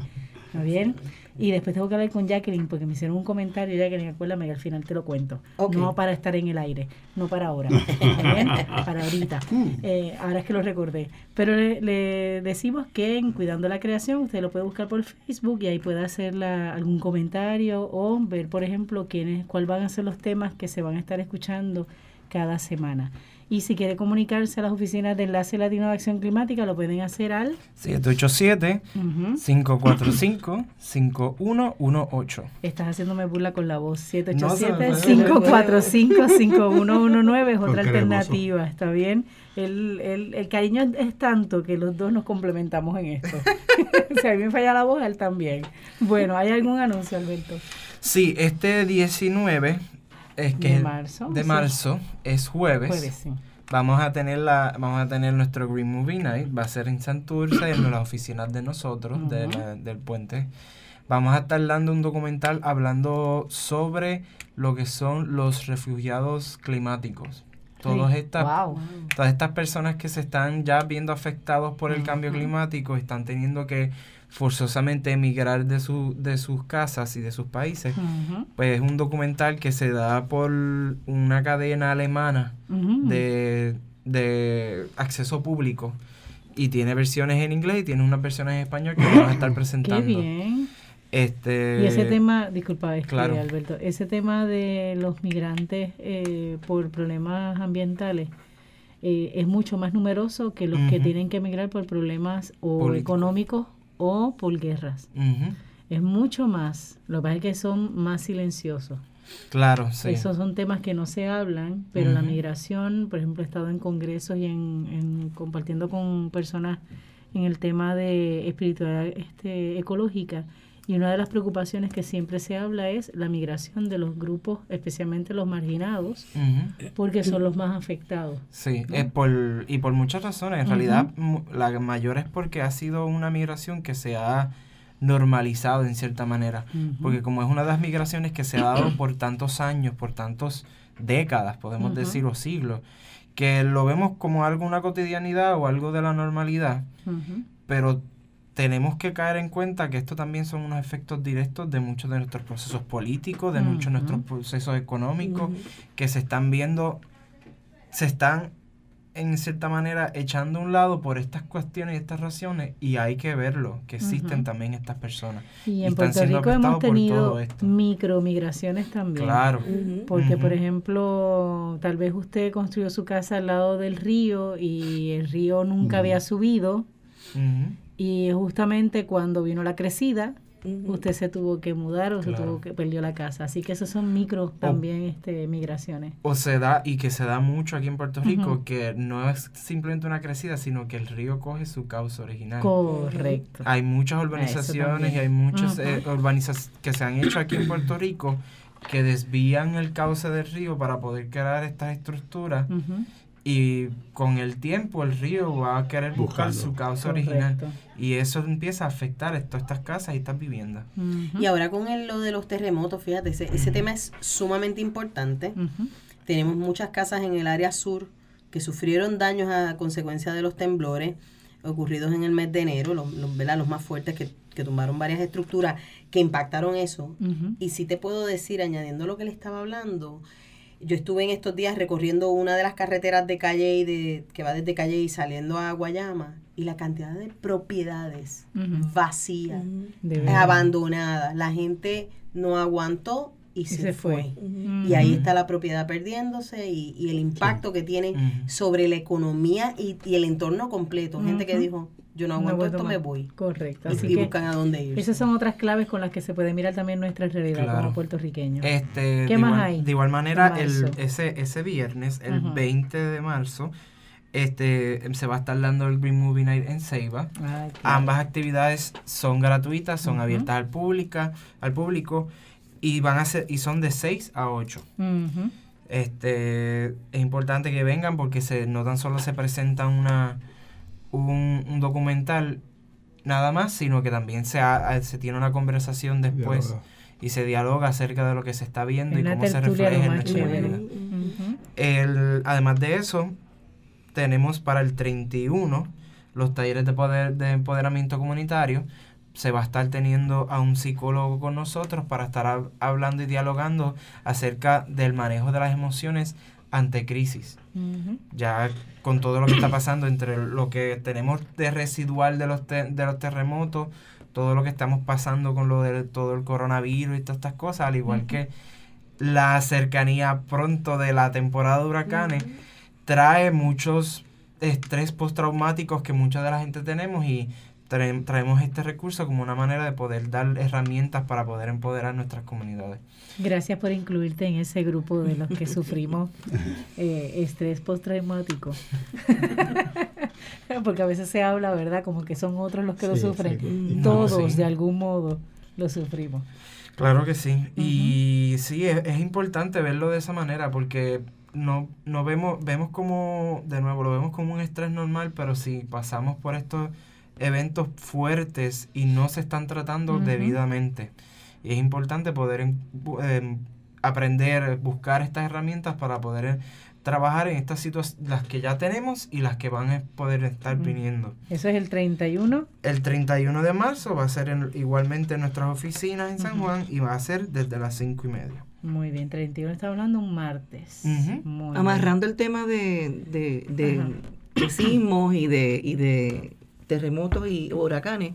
¿Está bien? Y después tengo que hablar con Jacqueline porque me hicieron un comentario, Jacqueline, acuérdame que al final te lo cuento. No para estar en el aire, no para ahora. *laughs* Para ahorita. Eh, ahora es que lo recordé. Pero le, le decimos que en Cuidando la Creación usted lo puede buscar por Facebook y ahí puede hacer la- algún comentario o ver, por ejemplo, quiénes, cuáles van a ser los temas que se van a estar escuchando cada semana. Y si quiere comunicarse a las oficinas de Enlace Latino de Acción Climática, lo pueden hacer al... 787 Ujú. 545 5118. Estás haciéndome burla con la voz. No, se me 787-545-5119 es otra alternativa, ¿está bien? El, el, el cariño es tanto que los dos nos complementamos en esto. *laughs* si a mí me falla la voz, él también. Bueno, ¿hay algún anuncio, Alberto? Sí, este 19 es que ¿De marzo? de Sí. marzo es jueves. Jueves, sí. Vamos a tener la, vamos a tener nuestro Green Movie Night, va a ser en Santurce, en las oficinas de nosotros, de Ujú. la- del puente. Vamos a estar dando un documental hablando sobre lo que son los refugiados climáticos. Todas estas, Wow. todas estas personas que se están ya viendo afectados por el cambio climático están teniendo que forzosamente emigrar de, su, de sus casas y de sus países. Pues es un documental que se da por una cadena alemana de, de acceso público y tiene versiones en inglés y tiene unas versiones en español que vamos a estar *gasps* Qué presentando. bien. Este, Y ese tema, disculpa, este, claro. Alberto, ese tema de los migrantes eh, por problemas ambientales eh, es mucho más numeroso que los que tienen que emigrar por problemas o económicos o por guerras. Es mucho más. Lo que pasa es que son más silenciosos. Claro, sí. Esos son temas que no se hablan, pero la migración, por ejemplo, he estado en congresos y en, en compartiendo con personas en el tema de espiritualidad este, ecológica. Y una de las preocupaciones que siempre se habla es la migración de los grupos, especialmente los marginados, porque son los más afectados. Sí, es por, y por muchas razones. En realidad, la mayor es porque ha sido una migración que se ha normalizado en cierta manera. Porque como es una de las migraciones que se ha dado por tantos años, por tantas décadas, podemos decir, o siglos, que lo vemos como algo, una cotidianidad o algo de la normalidad, pero tenemos que caer en cuenta que esto también son unos efectos directos de muchos de nuestros procesos políticos, de muchos de nuestros procesos económicos, que se están viendo, se están en cierta manera echando a un lado por estas cuestiones y estas razones y hay que verlo, que existen también estas personas. Y Y en están Puerto Rico hemos tenido micromigraciones también. Claro. Porque, por ejemplo, tal vez usted construyó su casa al lado del río y el río nunca había subido. Y justamente cuando vino la crecida, usted se tuvo que mudar o se tuvo que perdió la casa. Así que esos son micro también este migraciones. O se da, y que se da mucho aquí en Puerto Rico, que no es simplemente una crecida, sino que el río coge su causa original. Correcto. Hay muchas urbanizaciones y hay muchas eh, urbanizaciones que se han hecho aquí en Puerto Rico que desvían el cauce del río para poder crear estas estructuras. Y con el tiempo el río va a querer buscar Buscando. su cauce original y eso empieza a afectar esto- estas casas y estas viviendas. Y ahora con el, lo de los terremotos, fíjate, ese, ese tema es sumamente importante. Tenemos muchas casas en el área sur que sufrieron daños a consecuencia de los temblores ocurridos en el mes de enero, los, los, ¿verdad? los más fuertes que, que tumbaron varias estructuras que impactaron eso. Y sí te puedo decir, añadiendo lo que le estaba hablando, yo estuve en estos días recorriendo una de las carreteras de calle y de, que va desde calle y saliendo a Guayama y la cantidad de propiedades vacías, Ujú. De verdad. abandonadas. La gente no aguantó y, Y se, se fue. Y ahí está la propiedad perdiéndose y, y el impacto que tiene sobre la economía y, y el entorno completo. Gente que dijo, yo no aguanto esto, me voy. Correcto. Y, Así y que buscan a dónde ir. esas son otras claves con las que se puede mirar también nuestra realidad Claro. como puertorriqueños. Este, ¿Qué de más igual, hay De igual manera, el, ese, ese viernes, el Ajá. 20 de marzo, este, se va a estar dando el Green Movie Night en Ceiba. Ay, Ambas actividades son gratuitas, son abiertas al pública, al público y van a ser y son de 6 a 8. Ujú. Este, es importante que vengan porque se, no tan solo se presenta una, un, un documental nada más, sino que también se, ha- se tiene una conversación después Dialoga. y se dialoga acerca de lo que se está viendo y cómo se refleja en nuestra vida. El, además de eso, tenemos para el 31 los talleres de, poder, de empoderamiento comunitario. Se va a estar teniendo a un psicólogo con nosotros para estar hab- hablando y dialogando acerca del manejo de las emociones ante crisis. Ya con todo lo que está pasando entre lo que tenemos de residual de los, te- de los terremotos, todo lo que estamos pasando con lo de todo el coronavirus y todas estas cosas, al igual que la cercanía pronto de la temporada de huracanes, trae muchos estrés postraumáticos que mucha de la gente tenemos y traemos este recurso como una manera de poder dar herramientas para poder empoderar nuestras comunidades. Gracias por incluirte en ese grupo de los que sufrimos *laughs* eh, estrés postraumático. *laughs* Porque a veces se habla, ¿verdad? Como que son otros los que lo sufren. sí. No, Todos, sí. de algún modo, lo sufrimos. Claro que sí. Y sí, es, es importante verlo de esa manera porque no, no vemos, vemos como, de nuevo, lo vemos como un estrés normal, pero si pasamos por estos eventos fuertes y no se están tratando debidamente. Y es importante poder em- em, aprender, buscar estas herramientas para poder eh, trabajar en estas situaciones, las que ya tenemos y las que van a poder estar viniendo. Eso es el 31. El 31 de marzo va a ser en- igualmente en nuestras oficinas en San. Juan y va a ser desde las 5 y media. Muy bien, 31 está hablando un martes. Muy bien. Amarrando el tema de, de, de sismos y de, y de terremotos y huracanes,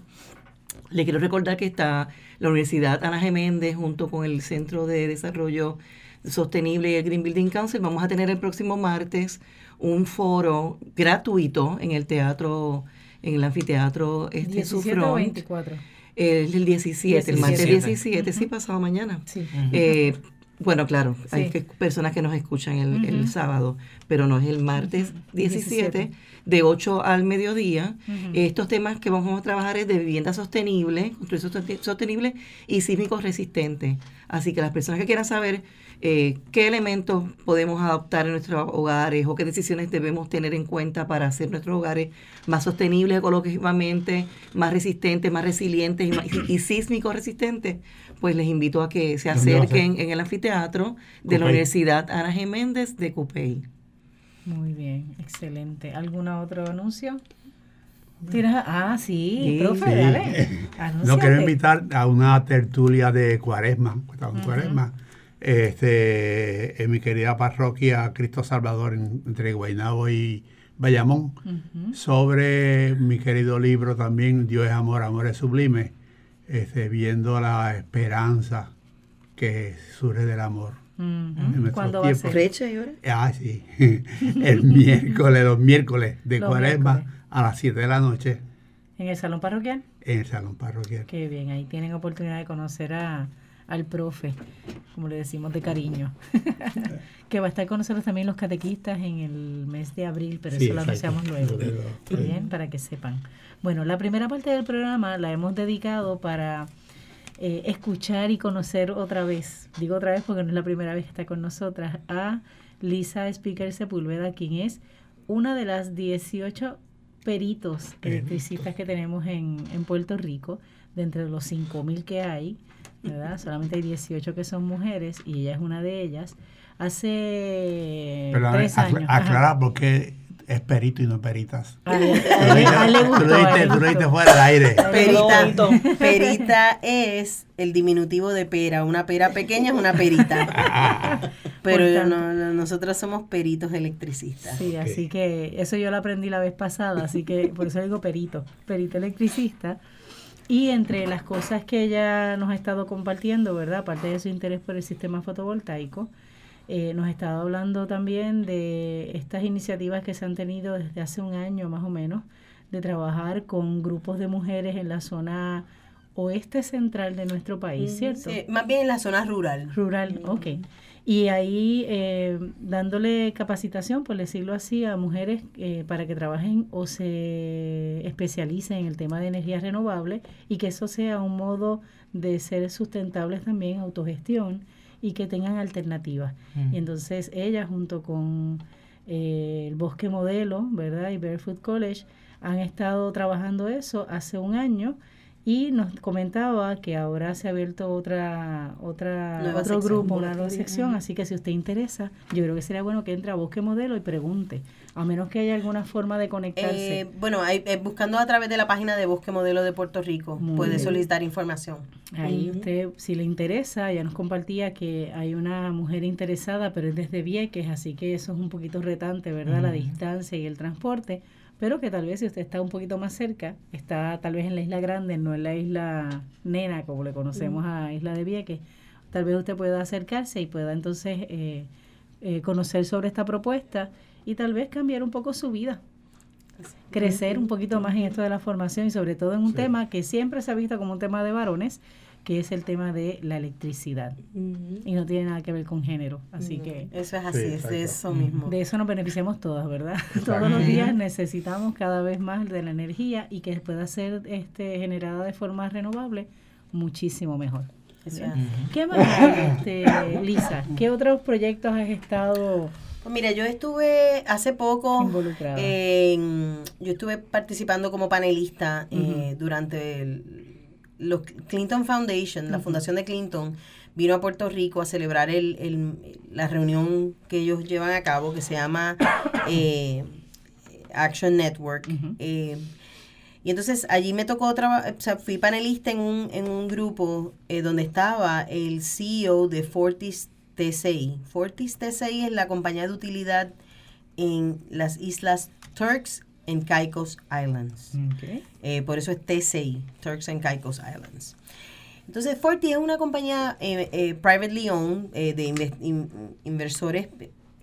le quiero recordar que está la Universidad Ana Geméndez junto con el Centro de Desarrollo Sostenible y el Green Building Council. Vamos a tener el próximo martes un foro gratuito en el teatro, en el anfiteatro este 17 o Sufront. 24. El, el 17, el martes 17. 17, sí, pasado mañana. Sí. Eh, bueno, claro, hay que- personas que nos escuchan el, el sábado, pero no es el martes Ujú. 17, 17. de 8 al mediodía. Estos temas que vamos a trabajar es de vivienda sostenible, construcción soste- sostenible y sísmicos resistentes. Así que las personas que quieran saber eh, qué elementos podemos adoptar en nuestros hogares o qué decisiones debemos tener en cuenta para hacer nuestros hogares más sostenibles ecológicamente, más resistentes, más resilientes y, más- y sísmicos resistentes, pues les invito a que se acerquen en el anfiteatro de la. Universidad Ana G. Méndez de Cupey. Muy bien, excelente. ¿Algún otro anuncio? ¿Tienes? Ah, sí, Sí. profe, Sí. dale. *laughs* No quiero Anúnciate. invitar a una tertulia de cuaresma, estamos en Ujú. cuaresma, este, en mi querida parroquia Cristo Salvador en- entre Guaynabo y Bayamón, sobre mi querido libro también, Dios es amor, amor es sublime, este, viendo la esperanza que surge del amor. ¿Cuándo va a ser? Fecha y hora. Ah, sí, *laughs* el miércoles, los miércoles de Los cuaresma miércoles. a las 7 de la noche ¿En el salón parroquial? en el salón parroquial. Qué bien, ahí tienen oportunidad de conocer a, al profe, como le decimos de cariño, *laughs* que va a estar con nosotros también los catequistas en el mes de abril, pero Sí, eso lo anunciamos luego. Luego, sí. Bien, para que sepan. Bueno, la primera parte del programa la hemos dedicado para eh, escuchar y conocer otra vez, digo otra vez porque no es la primera vez que está con nosotras, a Lisa Speaker Sepúlveda, quien es una de las 18 peritos electricistas que tenemos en, en Puerto Rico, de entre los 5.000 que hay, ¿verdad? *laughs* Solamente hay 18 que son mujeres y ella es una de ellas. Hace Pero tres años. aclarar por qué es perito y no peritas. *laughs* A Tú lo fuera del aire. Perita, *laughs* perita es el diminutivo de pera. Una pera pequeña es una perita. *laughs* Pero no, no, nosotros somos peritos electricistas. Sí, así que eso yo lo aprendí la vez pasada, así que por eso digo perito, perito electricista. Y entre las cosas que ella nos ha estado compartiendo, ¿verdad? Aparte de su interés por el sistema fotovoltaico, eh, nos ha estado hablando también de estas iniciativas que se han tenido desde hace un año más o menos, de trabajar con grupos de mujeres en la zona oeste central de nuestro país, ¿cierto? Sí, más bien en la zona rural. Rural, ok. Y ahí eh, dándole capacitación, por decirlo así, a mujeres eh, para que trabajen o se especialicen en el tema de energías renovables y que eso sea un modo de ser sustentables también, autogestión y que tengan alternativas. Mm. Y entonces ella junto con eh, el Bosque Modelo, ¿verdad? Y Barefoot College han estado trabajando eso hace un año y nos comentaba que ahora se ha abierto otra otra Nueva otro sección. grupo, una nueva sección, así que si usted interesa, yo creo que sería bueno que entre a Bosque Modelo y pregunte, a menos que haya alguna forma de conectarse. Eh, bueno, hay- eh, buscando a través de la página de Bosque Modelo de Puerto Rico, Muy puede bien. solicitar información. Ahí usted, si le interesa, ya nos compartía que hay una mujer interesada, pero es desde Vieques, así que eso es un poquito retante, ¿verdad? La distancia y el transporte, pero que tal vez si usted está un poquito más cerca, está tal vez en la isla grande, no en la isla nena, como le conocemos a Isla de Vieques, tal vez usted pueda acercarse y pueda entonces eh, eh, conocer sobre esta propuesta y tal vez cambiar un poco su vida crecer un poquito más en esto de la formación y sobre todo en un Sí. tema que siempre se ha visto como un tema de varones, que es el tema de la electricidad. Y no tiene nada que ver con género. Así que Eso es así, Sí, es exacto. eso mismo. de eso nos beneficiamos todas, ¿verdad? *laughs* Exacto. Todos los días necesitamos cada vez más de la energía y que pueda ser este, generada de forma renovable muchísimo mejor. Eso es. ¿Qué más este, Lisa? ¿Qué otros proyectos has estado Pues mira, yo estuve hace poco involucrada? en- yo estuve participando como panelista eh, durante el- los Clinton Foundation, la fundación de Clinton, vino a Puerto Rico a celebrar el, el- la reunión que ellos llevan a cabo, que se llama *coughs* eh, Action Network. Eh, y entonces allí me tocó trabajar, o sea, fui panelista en un, en un grupo donde estaba el CEO de Fortis TCI. Fortis TCI es la compañía de utilidad en las islas Turks and Caicos Islands. Eh, por eso es TCI, Turks and Caicos Islands. Entonces, Fortis es una compañía eh, eh, privately owned eh, de inve- in- inversores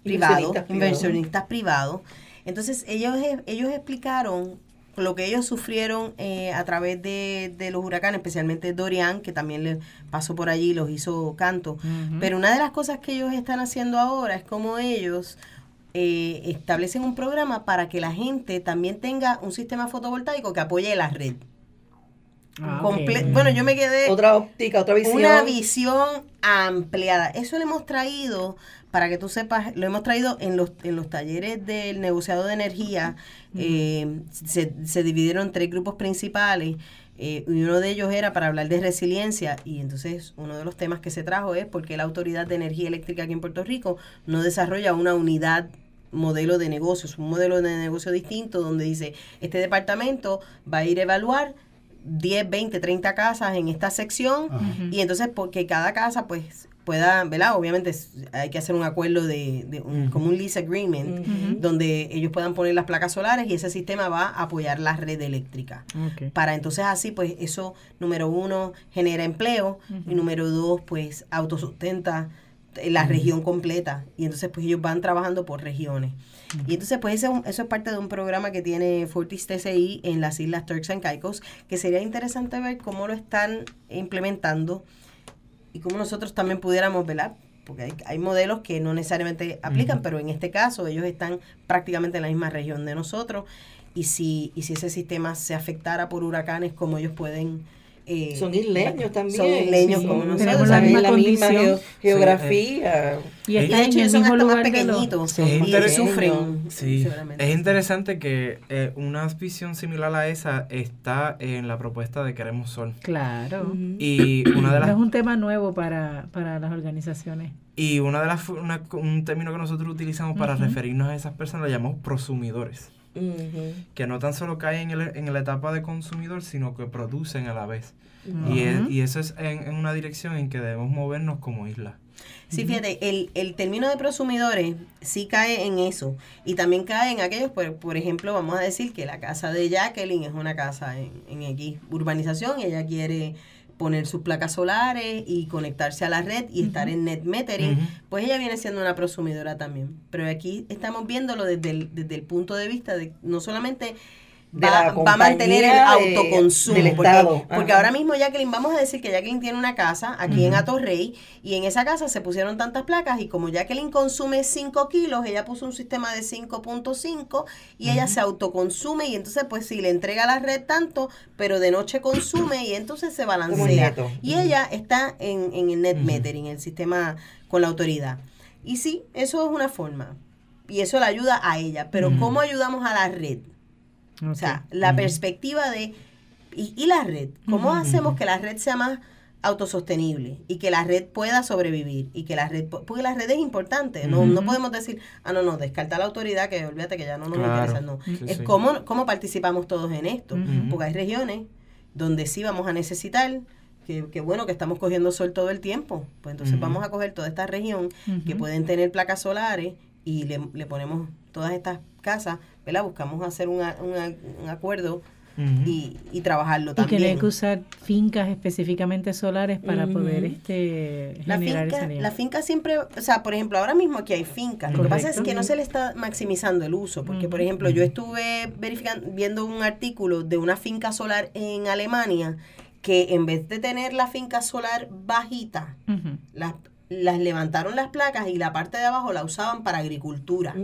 privados, Inversionistas privados. Entonces, ellos, ellos explicaron lo que ellos sufrieron eh, a través de, de los huracanes, especialmente Dorian, que también le pasó por allí, los hizo canto. Pero una de las cosas que ellos están haciendo ahora es como ellos eh, establecen un programa para que la gente también tenga un sistema fotovoltaico que apoye la red. Ah. Bueno, yo me quedé Otra óptica, otra visión. una visión ampliada. Eso lo hemos traído, para que tú sepas, lo hemos traído en los, en los talleres del negociado de energía. eh, se, se dividieron en tres grupos principales. eh, y uno de ellos era para hablar de resiliencia y entonces uno de los temas que se trajo es porque la Autoridad de Energía Eléctrica aquí en Puerto Rico no desarrolla una unidad modelo de negocios, un modelo de negocio distinto donde dice, este departamento va a ir a evaluar 10, 20, 30 casas en esta sección Ajá. y entonces porque cada casa pues pueda, ¿verdad? Obviamente hay que hacer un acuerdo de, de un, como un lease agreement donde ellos puedan poner las placas solares y ese sistema va a apoyar la red eléctrica. Para entonces así, pues eso, número uno, genera empleo y número dos, pues autosustenta la región completa. Y entonces pues ellos van trabajando por regiones. Y entonces pues ese es un- eso es parte de un programa que tiene Fortis TCI en las islas Turks and Caicos, que sería interesante ver cómo lo están implementando y cómo nosotros también pudiéramos, ¿verdad? Porque hay, hay modelos que no necesariamente aplican, pero en este caso ellos están prácticamente en la misma región de nosotros. Y si, y si ese sistema se afectara por huracanes, como ellos pueden... eh, Son isleños también. Son isleños Sí, como tenemos nosotros. la misma la misma geografía. Y Y está de en hecho el mismo hasta más lugar de los- pequeñitos Sí, sufren. Severamente. es interesante que eh, una visión similar a esa está en la propuesta de Queremos Sol. Claro. Y una de las es un tema nuevo para, para las organizaciones. y una de las una- un término que nosotros utilizamos para referirnos a esas personas lo llamamos prosumidores, Que no tan solo caen en, el- en la etapa de consumidor, sino que producen a la vez. Y, es- y eso es en, en una dirección en que debemos movernos como isla. Sí, fíjate, el, el término de prosumidores sí cae en eso. Y también cae en aquellos, por, por ejemplo, vamos a decir que la casa de Jacqueline es una casa en, en X urbanización y ella quiere poner sus placas solares y conectarse a la red y estar en net metering, pues ella viene siendo una prosumidora también. Pero aquí estamos viéndolo desde el, desde el punto de vista de no solamente de va, la va a mantener el de- autoconsumo. del porque, Estado. porque Ajá. ahora mismo Jacqueline, vamos a decir que Jacqueline tiene una casa aquí en Atorrey y en esa casa se pusieron tantas placas y como Jacqueline consume 5 kilos, ella puso un sistema de 5.5 y ella se autoconsume y entonces pues si le entrega a la red tanto, pero de noche consume y entonces se balancea. Y ella está en, en el net metering, el sistema con la autoridad. Y sí, eso es una forma. Y eso le ayuda a ella. Pero ¿cómo ayudamos a la red? O sea, la perspectiva de... Y, y la red? ¿Cómo hacemos que la red sea más autosostenible y que la red pueda sobrevivir y que la red po- porque la red es importante no, no podemos decir ah no no descarta la autoridad que olvídate que ya no nos Claro. interesa no. Sí, es sí. cómo, cómo participamos todos en esto porque hay regiones donde sí vamos a necesitar que, que bueno que estamos cogiendo sol todo el tiempo pues entonces vamos a coger toda esta región que pueden tener placas solares y le, le ponemos todas estas casas ¿verdad? buscamos hacer una- una- un acuerdo y, y trabajarlo Y que también hay que usar fincas específicamente solares para poder este La generar finca, esa la finca siempre, o sea, por ejemplo, ahora mismo aquí hay fincas. Lo que pasa es que no se le está maximizando el uso, porque por ejemplo, yo estuve verificando, viendo un artículo de una finca solar en Alemania que en vez de tener la finca solar bajita, las levantaron las placas y la parte de abajo la usaban para agricultura.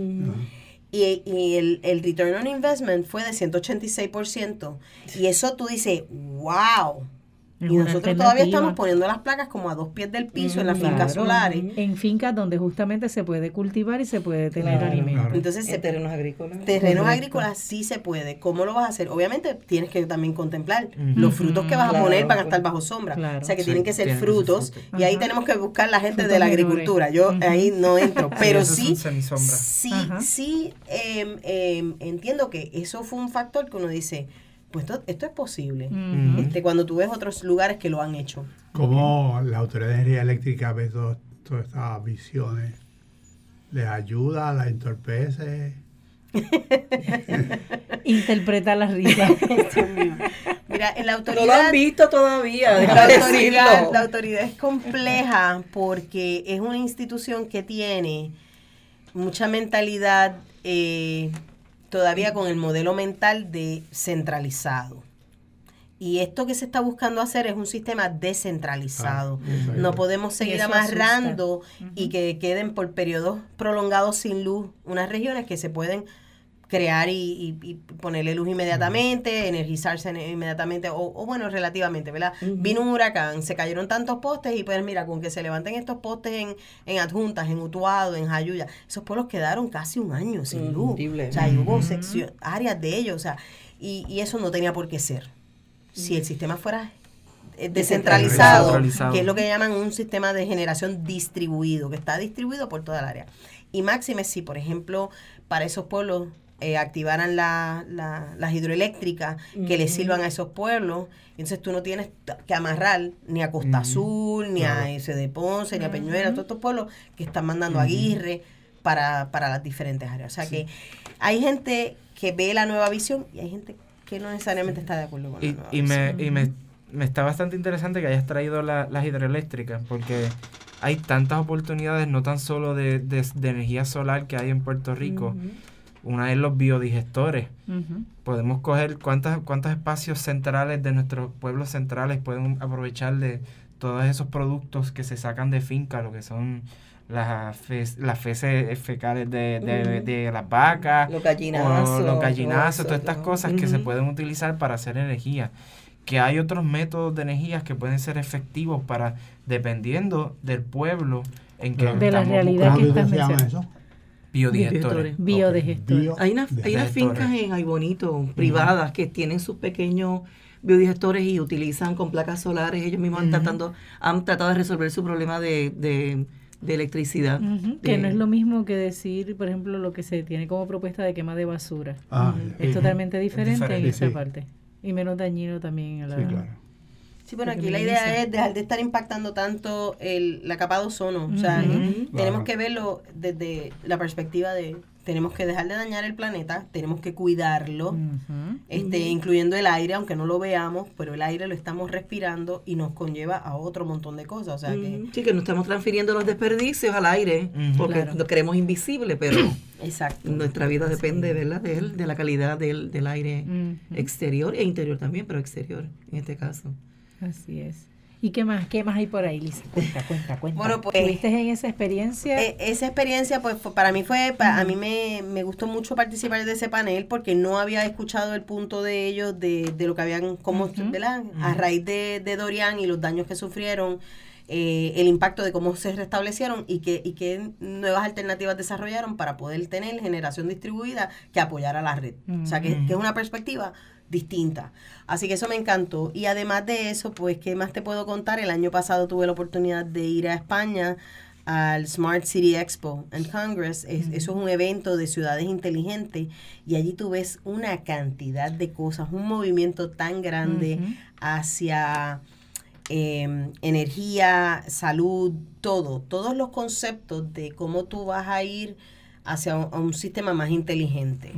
Y, y el, el return on investment fue de 186%. Y eso tú dices, wow. Es y nosotros todavía estamos poniendo las placas como a dos pies del piso en las Claro. fincas solares. En fincas donde justamente se puede cultivar y se puede tener Claro, alimento. claro. Entonces, En terrenos agrícolas. terrenos agrícolas sí se puede. ¿Cómo lo vas a hacer? Obviamente tienes que también contemplar los frutos que vas a poner van a estar bajo sombra. Claro. O sea que Sí, tienen que ser tienen que ser frutos. Y ahí Ajá. tenemos que buscar la gente Frutos de la agricultura. Yo ahí no entro. *laughs* Pero sí, sí, Ajá. sí em, em, entiendo que eso fue un factor que uno dice, pues esto, esto es posible. Este, cuando tú ves otros lugares que lo han hecho. ¿Cómo la Autoridad de Energía Eléctrica ve todo- todas estas visiones? ¿Les ayuda? ¿La entorpece? *laughs* Interpreta la risa. *laughs* Mira, en la No autoridad... lo han visto todavía, La autoridad, la autoridad es compleja porque es una institución que tiene mucha mentalidad eh, todavía con el modelo mental de centralizado. Y esto que se está buscando hacer es un sistema descentralizado. Ah. No podemos seguir amarrando y que queden por periodos prolongados sin luz unas regiones que se pueden crear y, y- y ponerle luz inmediatamente, energizarse en- inmediatamente, o, o bueno, relativamente, ¿verdad? Vino un huracán, se cayeron tantos postes y pues mira, con que se levanten estos postes en, en Adjuntas, en Utuado, en Jayuya, esos pueblos quedaron casi un año sin luz. O sea, y hubo seccio- áreas de ellos, o sea, y, y eso no tenía por qué ser. Si el sistema fuera eh, descentralizado, Descentralizado. que es lo que llaman un sistema de generación distribuido, que está distribuido por toda el área. Y máxime si, por ejemplo, para esos pueblos eh, activaran la- la- las hidroeléctricas que le Ujú. sirvan a esos pueblos, entonces tú no tienes que amarrar ni a Costa. Azul, ni a ese de Ponce, ni a Peñuela, Ujú. todos estos pueblos que están mandando a. Aguirre para, para las diferentes áreas. O sea que hay gente que ve la nueva visión y hay gente que no necesariamente está de acuerdo con la nueva y, visión. me, y me, me está bastante interesante que hayas traído la- las hidroeléctricas, porque hay tantas oportunidades, no tan solo de, de- de energía solar que hay en Puerto Rico. Una es los biodigestores. Podemos coger cuántas, cuántos espacios centrales de nuestros pueblos centrales pueden aprovechar de todos esos productos que se sacan de finca, lo que son las, fe- las feces fecales de, de, de las vacas, Los gallinazos. los gallinazos, todo todas estas cosas que se pueden utilizar para hacer energía. Que hay otros métodos de energías que pueden ser efectivos para, dependiendo del pueblo en que. De la estamos realidad ¿Cómo que estás mencionando. Biodigestores. Biodigestores. Bio- Hay, una, hay unas fincas en Aybonito, privadas, que tienen sus pequeños biodigestores y utilizan con placas solares. Ellos mismos han, tratando, han tratado de resolver su problema de, de, de electricidad. Que De- no es lo mismo que decir, por ejemplo, lo que se tiene como propuesta de quema de basura. Ah, Es totalmente diferente en diferente, esa sí. parte. Y menos dañino también a la... Sí, claro. Sí, Sí, bueno, aquí la idea es dejar de estar impactando tanto el, la capa de ozono. O sea, tenemos que verlo desde la perspectiva de tenemos que dejar de dañar el planeta, tenemos que cuidarlo, este, incluyendo el aire, aunque no lo veamos, pero el aire lo estamos respirando y nos conlleva a otro montón de cosas. O sea que, Sí, que no estamos transfiriendo los desperdicios al aire, porque Claro. lo queremos invisible, pero *coughs* exacto. nuestra vida depende, ¿verdad? De, él, de la calidad del, del aire exterior e interior también, pero exterior en este caso. Así es. ¿Y qué más? ¿Qué más hay por ahí, Lisa? Cuenta, cuenta, cuenta. Bueno, pues- ¿Tuviste en esa experiencia? E- esa experiencia, pues para mí fue, pa- a mí me, me gustó mucho participar de ese panel porque no había escuchado el punto de ellos, de, de lo que habían, como, Ujú. ¿verdad? A raíz de, de Dorian y los daños que sufrieron, eh, el impacto de cómo se restablecieron y qué y qué nuevas alternativas desarrollaron para poder tener generación distribuida que apoyara la red. O sea, que, que es una perspectiva distinta. Así que eso me encantó. Y además de eso, pues, ¿qué más te puedo contar? El año pasado tuve la oportunidad de ir a España al Smart City Expo en Congress. Es- Eso es un evento de ciudades inteligentes y allí tú ves una cantidad de cosas, un movimiento tan grande hacia eh, energía, salud, todo, todos los conceptos de cómo tú vas a ir hacia un, a un sistema más inteligente.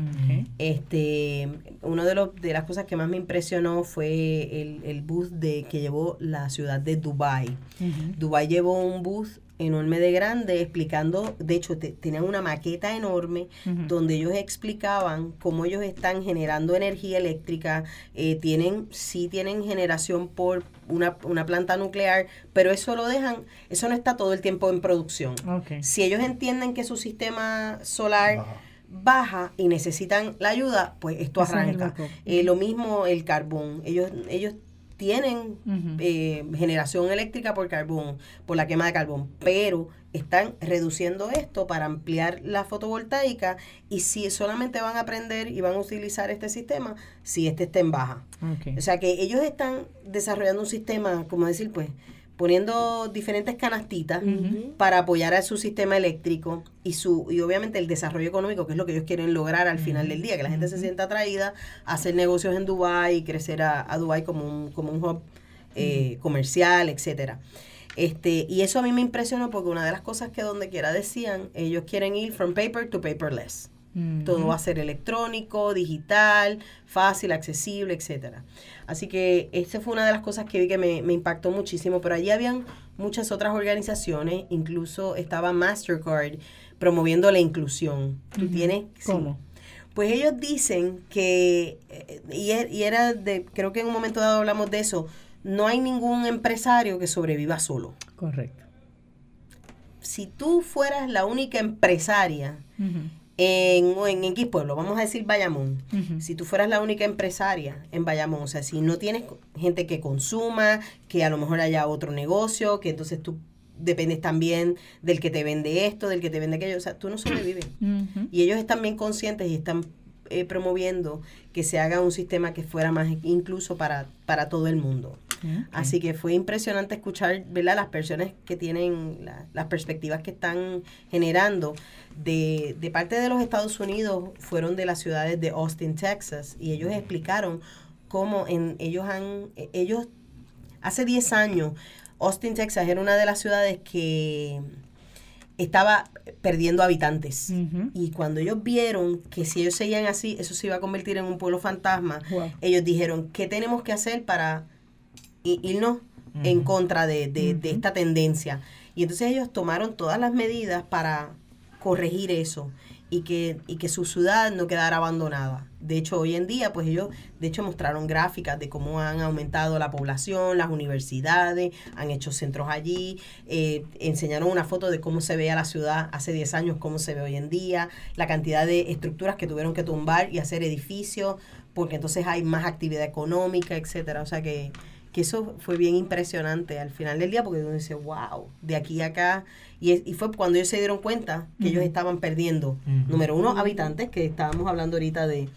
Este, uno de los de las cosas que más me impresionó fue el, el booth de que llevó la ciudad de Dubai. Ujú. Dubai llevó un booth enorme de grande explicando, de hecho te- tenían una maqueta enorme donde ellos explicaban cómo ellos están generando energía eléctrica, eh, tienen, sí tienen generación por una, una planta nuclear, pero eso lo dejan, eso no está todo el tiempo en producción. Si ellos entienden que su sistema solar Baja. baja y necesitan la ayuda, pues esto es arranca. backup. Eh, lo mismo el carbón. Ellos, ellos tienen eh, generación eléctrica por carbón, por la quema de carbón, pero están reduciendo esto para ampliar la fotovoltaica y si solamente van a aprender y van a utilizar este sistema, si este está en baja. Ok. O sea que ellos están desarrollando un sistema, como decir, pues, poniendo diferentes canastitas para apoyar a su sistema eléctrico y su y obviamente el desarrollo económico, que es lo que ellos quieren lograr al final del día, que la gente se sienta atraída a hacer negocios en Dubai y crecer a, a Dubai como un, como un hub eh, comercial, etcétera. Este, y eso a mí me impresionó porque una de las cosas que donde quiera decían, ellos quieren ir from paper to paperless. Todo Ujú. va a ser electrónico, digital, fácil, accesible, etcétera. Así que esa fue una de las cosas que vi que me, me impactó muchísimo. Pero allí habían muchas otras organizaciones, incluso estaba Mastercard promoviendo la inclusión. Tú tienes sí. ¿Cómo? Pues ellos dicen que, eh, y era de, creo que en un momento dado hablamos de eso, no hay ningún empresario que sobreviva solo. Correcto. Si tú fueras la única empresaria en, en X pueblo, vamos a decir Bayamón, si tú fueras la única empresaria en Bayamón, o sea, si no tienes gente que consuma, que a lo mejor haya otro negocio, que entonces tú dependes también del que te vende esto, del que te vende aquello, o sea, tú no sobrevives. *coughs* Y ellos están bien conscientes y están eh, promoviendo que se haga un sistema que fuera más incluso para, para todo el mundo. Así que fue impresionante escuchar ¿verdad? las personas que tienen, la- las perspectivas que están generando. De, de parte de los Estados Unidos fueron de las ciudades de Austin, Texas, y ellos explicaron cómo en, ellos han, eh, ellos, hace 10 años, Austin, Texas era una de las ciudades que estaba perdiendo habitantes. Y cuando ellos vieron que si ellos seguían así, eso se iba a convertir en un pueblo fantasma, Wow. ellos dijeron, ¿qué tenemos que hacer para i- irnos en contra de, de- esta tendencia? Y entonces ellos tomaron todas las medidas para corregir eso y que, y que su ciudad no quedara abandonada. De hecho, hoy en día, pues ellos, de hecho, mostraron gráficas de cómo han aumentado la población, las universidades, han hecho centros allí, eh, enseñaron una foto de cómo se veía la ciudad hace 10 años, cómo se ve hoy en día, la cantidad de estructuras que tuvieron que tumbar y hacer edificios, porque entonces hay más actividad económica, etcétera. O sea que, que eso fue bien impresionante al final del día, porque uno dice, wow, de aquí a acá. Y, es- y fue cuando ellos se dieron cuenta que ellos estaban perdiendo, número uno, habitantes, que estábamos hablando ahorita de,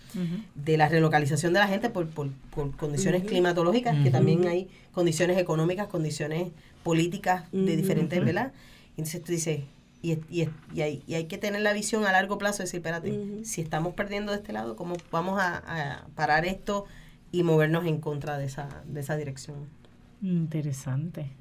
de la relocalización de la gente por, por, por condiciones climatológicas, que también hay condiciones económicas, condiciones políticas de diferentes, ¿verdad? Entonces tú dices, y, es- y, es- y, hay, y hay que tener la visión a largo plazo, decir, espérate, si estamos perdiendo de este lado, ¿cómo vamos a, a parar esto y movernos en contra de esa, de esa dirección? Interesante.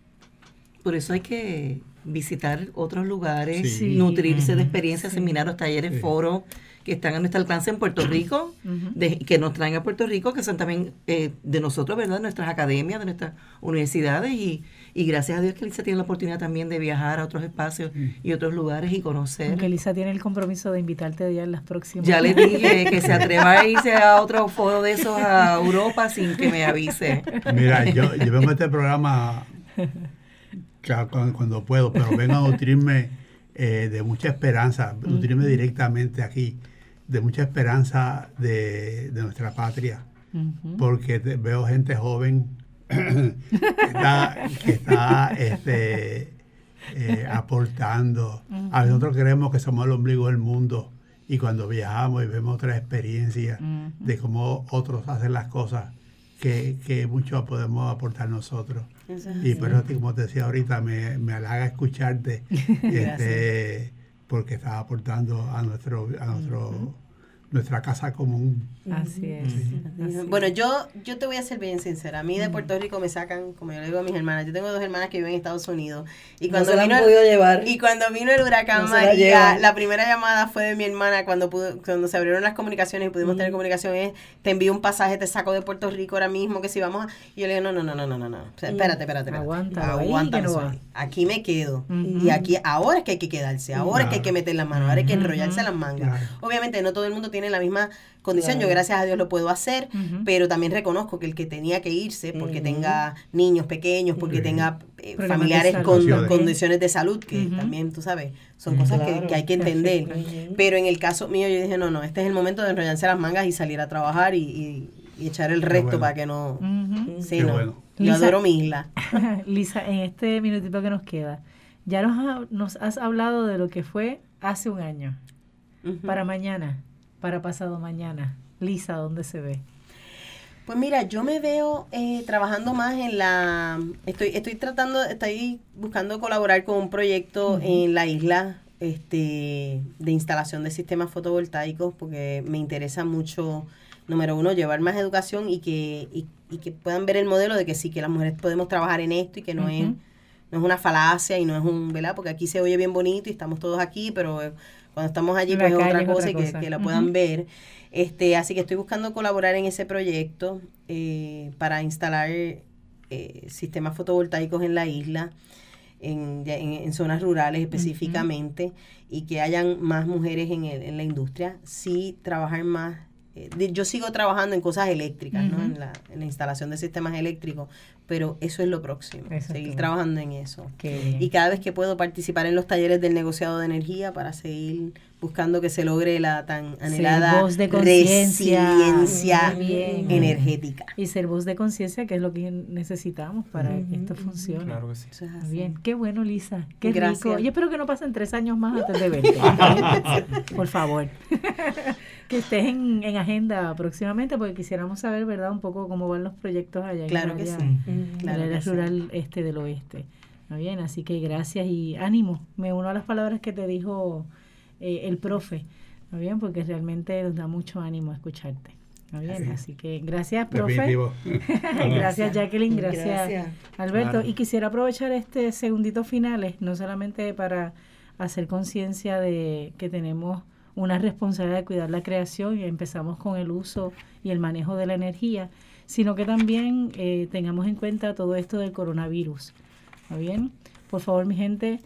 Por eso hay que visitar otros lugares, Sí. nutrirse de experiencias, Sí. seminarios, talleres, Sí. foros que están a nuestro alcance en Puerto Rico, de- que nos traen a Puerto Rico, que son también eh, de nosotros, ¿verdad? Nuestras academias, de nuestras universidades y, y gracias a Dios que Lisa tiene la oportunidad también de viajar a otros espacios y otros lugares y conocer. Aunque Lisa tiene el compromiso de invitarte ya en las próximas. Ya le *laughs* dije que se atreva a irse a otro foro de esos a Europa sin que me avise. Mira, yo, yo vengo a este programa claro, cuando, cuando puedo, pero vengo a nutrirme eh, de mucha esperanza, nutrirme directamente aquí, de mucha esperanza de, de nuestra patria, porque te- veo gente joven que está, que está, este, eh, aportando. A nosotros creemos que somos el ombligo del mundo y cuando viajamos y vemos otras experiencias de cómo otros hacen las cosas, que, que mucho podemos aportar nosotros. Eso es Y por eso, como te decía ahorita, me, me halaga escucharte, *laughs* este, porque estás aportando a nuestro, a nuestro, nuestra casa común. Así es. así es. Bueno, yo, yo te voy a ser bien sincera. A mí de Puerto Rico me sacan, como yo le digo a mis hermanas, yo tengo dos hermanas que viven en Estados Unidos. Y No cuando se la han vino el- podido llevar. Y cuando vino el huracán No se la María, llevan. la primera llamada fue de mi hermana cuando pudo, cuando se abrieron las comunicaciones y pudimos tener comunicación es, te envío un pasaje, te saco de Puerto Rico ahora mismo, que si vamos a... Y yo le digo, no, no, no, no, no, no, no. O sea, espérate, espérate, no Sonia. va. Aquí me quedo. Y aquí, ahora es que hay que quedarse, ahora es que hay que meter las manos, ahora hay que enrollarse las mangas. Claro. Obviamente no todo el mundo tiene la misma condición, yo Claro. gracias a Dios lo puedo hacer, pero también reconozco que el que tenía que irse porque tenga niños pequeños, porque tenga eh, familiares con Condiciones. condiciones de salud, que también, tú sabes, son cosas que, Claro. que hay que entender. Perfecto. Pero en el caso mío yo dije, no, no, este es el momento de enrollarse las mangas y salir a trabajar y, y- y echar el resto bueno. para que no... Sí, Qué no. bueno. Yo Lisa- adoro mi isla. *laughs* Lisa, en este minutito que nos queda, ya nos, ha- nos has hablado de lo que fue hace un año, para mañana, para pasado mañana. Lisa, ¿dónde se ve? Pues mira, yo me veo eh, trabajando más en la... Estoy, estoy tratando, estoy buscando colaborar con un proyecto en la isla este, de instalación de sistemas fotovoltaicos porque me interesa mucho, número uno, llevar más educación y que, y, y que puedan ver el modelo de que sí, que las mujeres podemos trabajar en esto y que no es no es una falacia y no es un, ¿verdad? Porque aquí se oye bien bonito y estamos todos aquí, pero cuando estamos allí pues es otra otra cosa y que, que la puedan ver. Este, así que estoy buscando colaborar en ese proyecto eh, para instalar eh, sistemas fotovoltaicos en la isla, en- en zonas rurales específicamente, y que hayan más mujeres en, el- en la industria. Sí, trabajar más. Eh, de- yo sigo trabajando en cosas eléctricas, ¿no? En la, en la instalación de sistemas eléctricos, pero eso es lo próximo, Eso seguir trabajando en eso. Qué. Y cada vez que puedo participar en los talleres del negociado de energía para seguir buscando que se logre la tan anhelada voz de conciencia. resiliencia energética. Y ser voz de conciencia, que es lo que necesitamos para que esto funcione. Claro que sí. Eso es Muy así. Bien, qué bueno, Lisa. Qué Gracias. rico. Yo espero que no pasen tres años más antes de *laughs* verte. Por favor. *laughs* que estés en, en agenda próximamente, porque quisiéramos saber, ¿verdad?, un poco cómo van los proyectos allá en Claro que el área- sí. en Claro el área que sí. rural este del oeste. ¿Está bien? Así que gracias y ánimo. Me uno a las palabras que te dijo eh, el profe. ¿Está bien? Porque realmente nos da mucho ánimo escucharte. ¿Está bien? Sí. Así que gracias, profe. *laughs* Gracias, Jacqueline. Gracias, Gracias. Alberto. Claro. Y quisiera aprovechar este segundito finales, no solamente para hacer conciencia de que tenemos una responsabilidad de cuidar la creación y empezamos con el uso y el manejo de la energía, sino que también eh, tengamos en cuenta todo esto del coronavirus. ¿Está bien? Por favor, mi gente,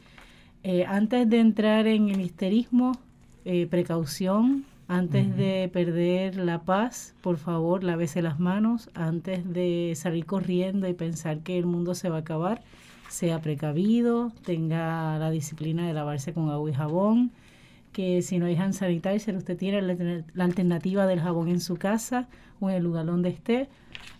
eh, antes de entrar en el histerismo, eh, precaución, antes de perder la paz, por favor, lávese las manos, antes de salir corriendo y pensar que el mundo se va a acabar, sea precavido, tenga la disciplina de lavarse con agua y jabón, que si no hay hand sanitizer, usted tiene la, la alternativa del jabón en su casa o en el lugar donde esté.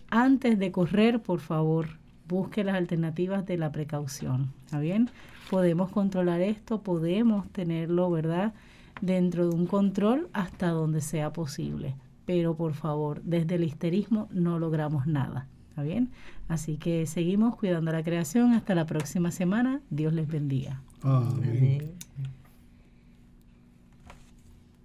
Antes de correr, por favor, busque las alternativas de la precaución. ¿Está bien? Podemos controlar esto, podemos tenerlo, ¿verdad? Dentro de un control hasta donde sea posible. Pero por favor, desde el histerismo no logramos nada. ¿Está bien? Así que seguimos cuidando la creación. Hasta la próxima semana. Dios les bendiga. Amén.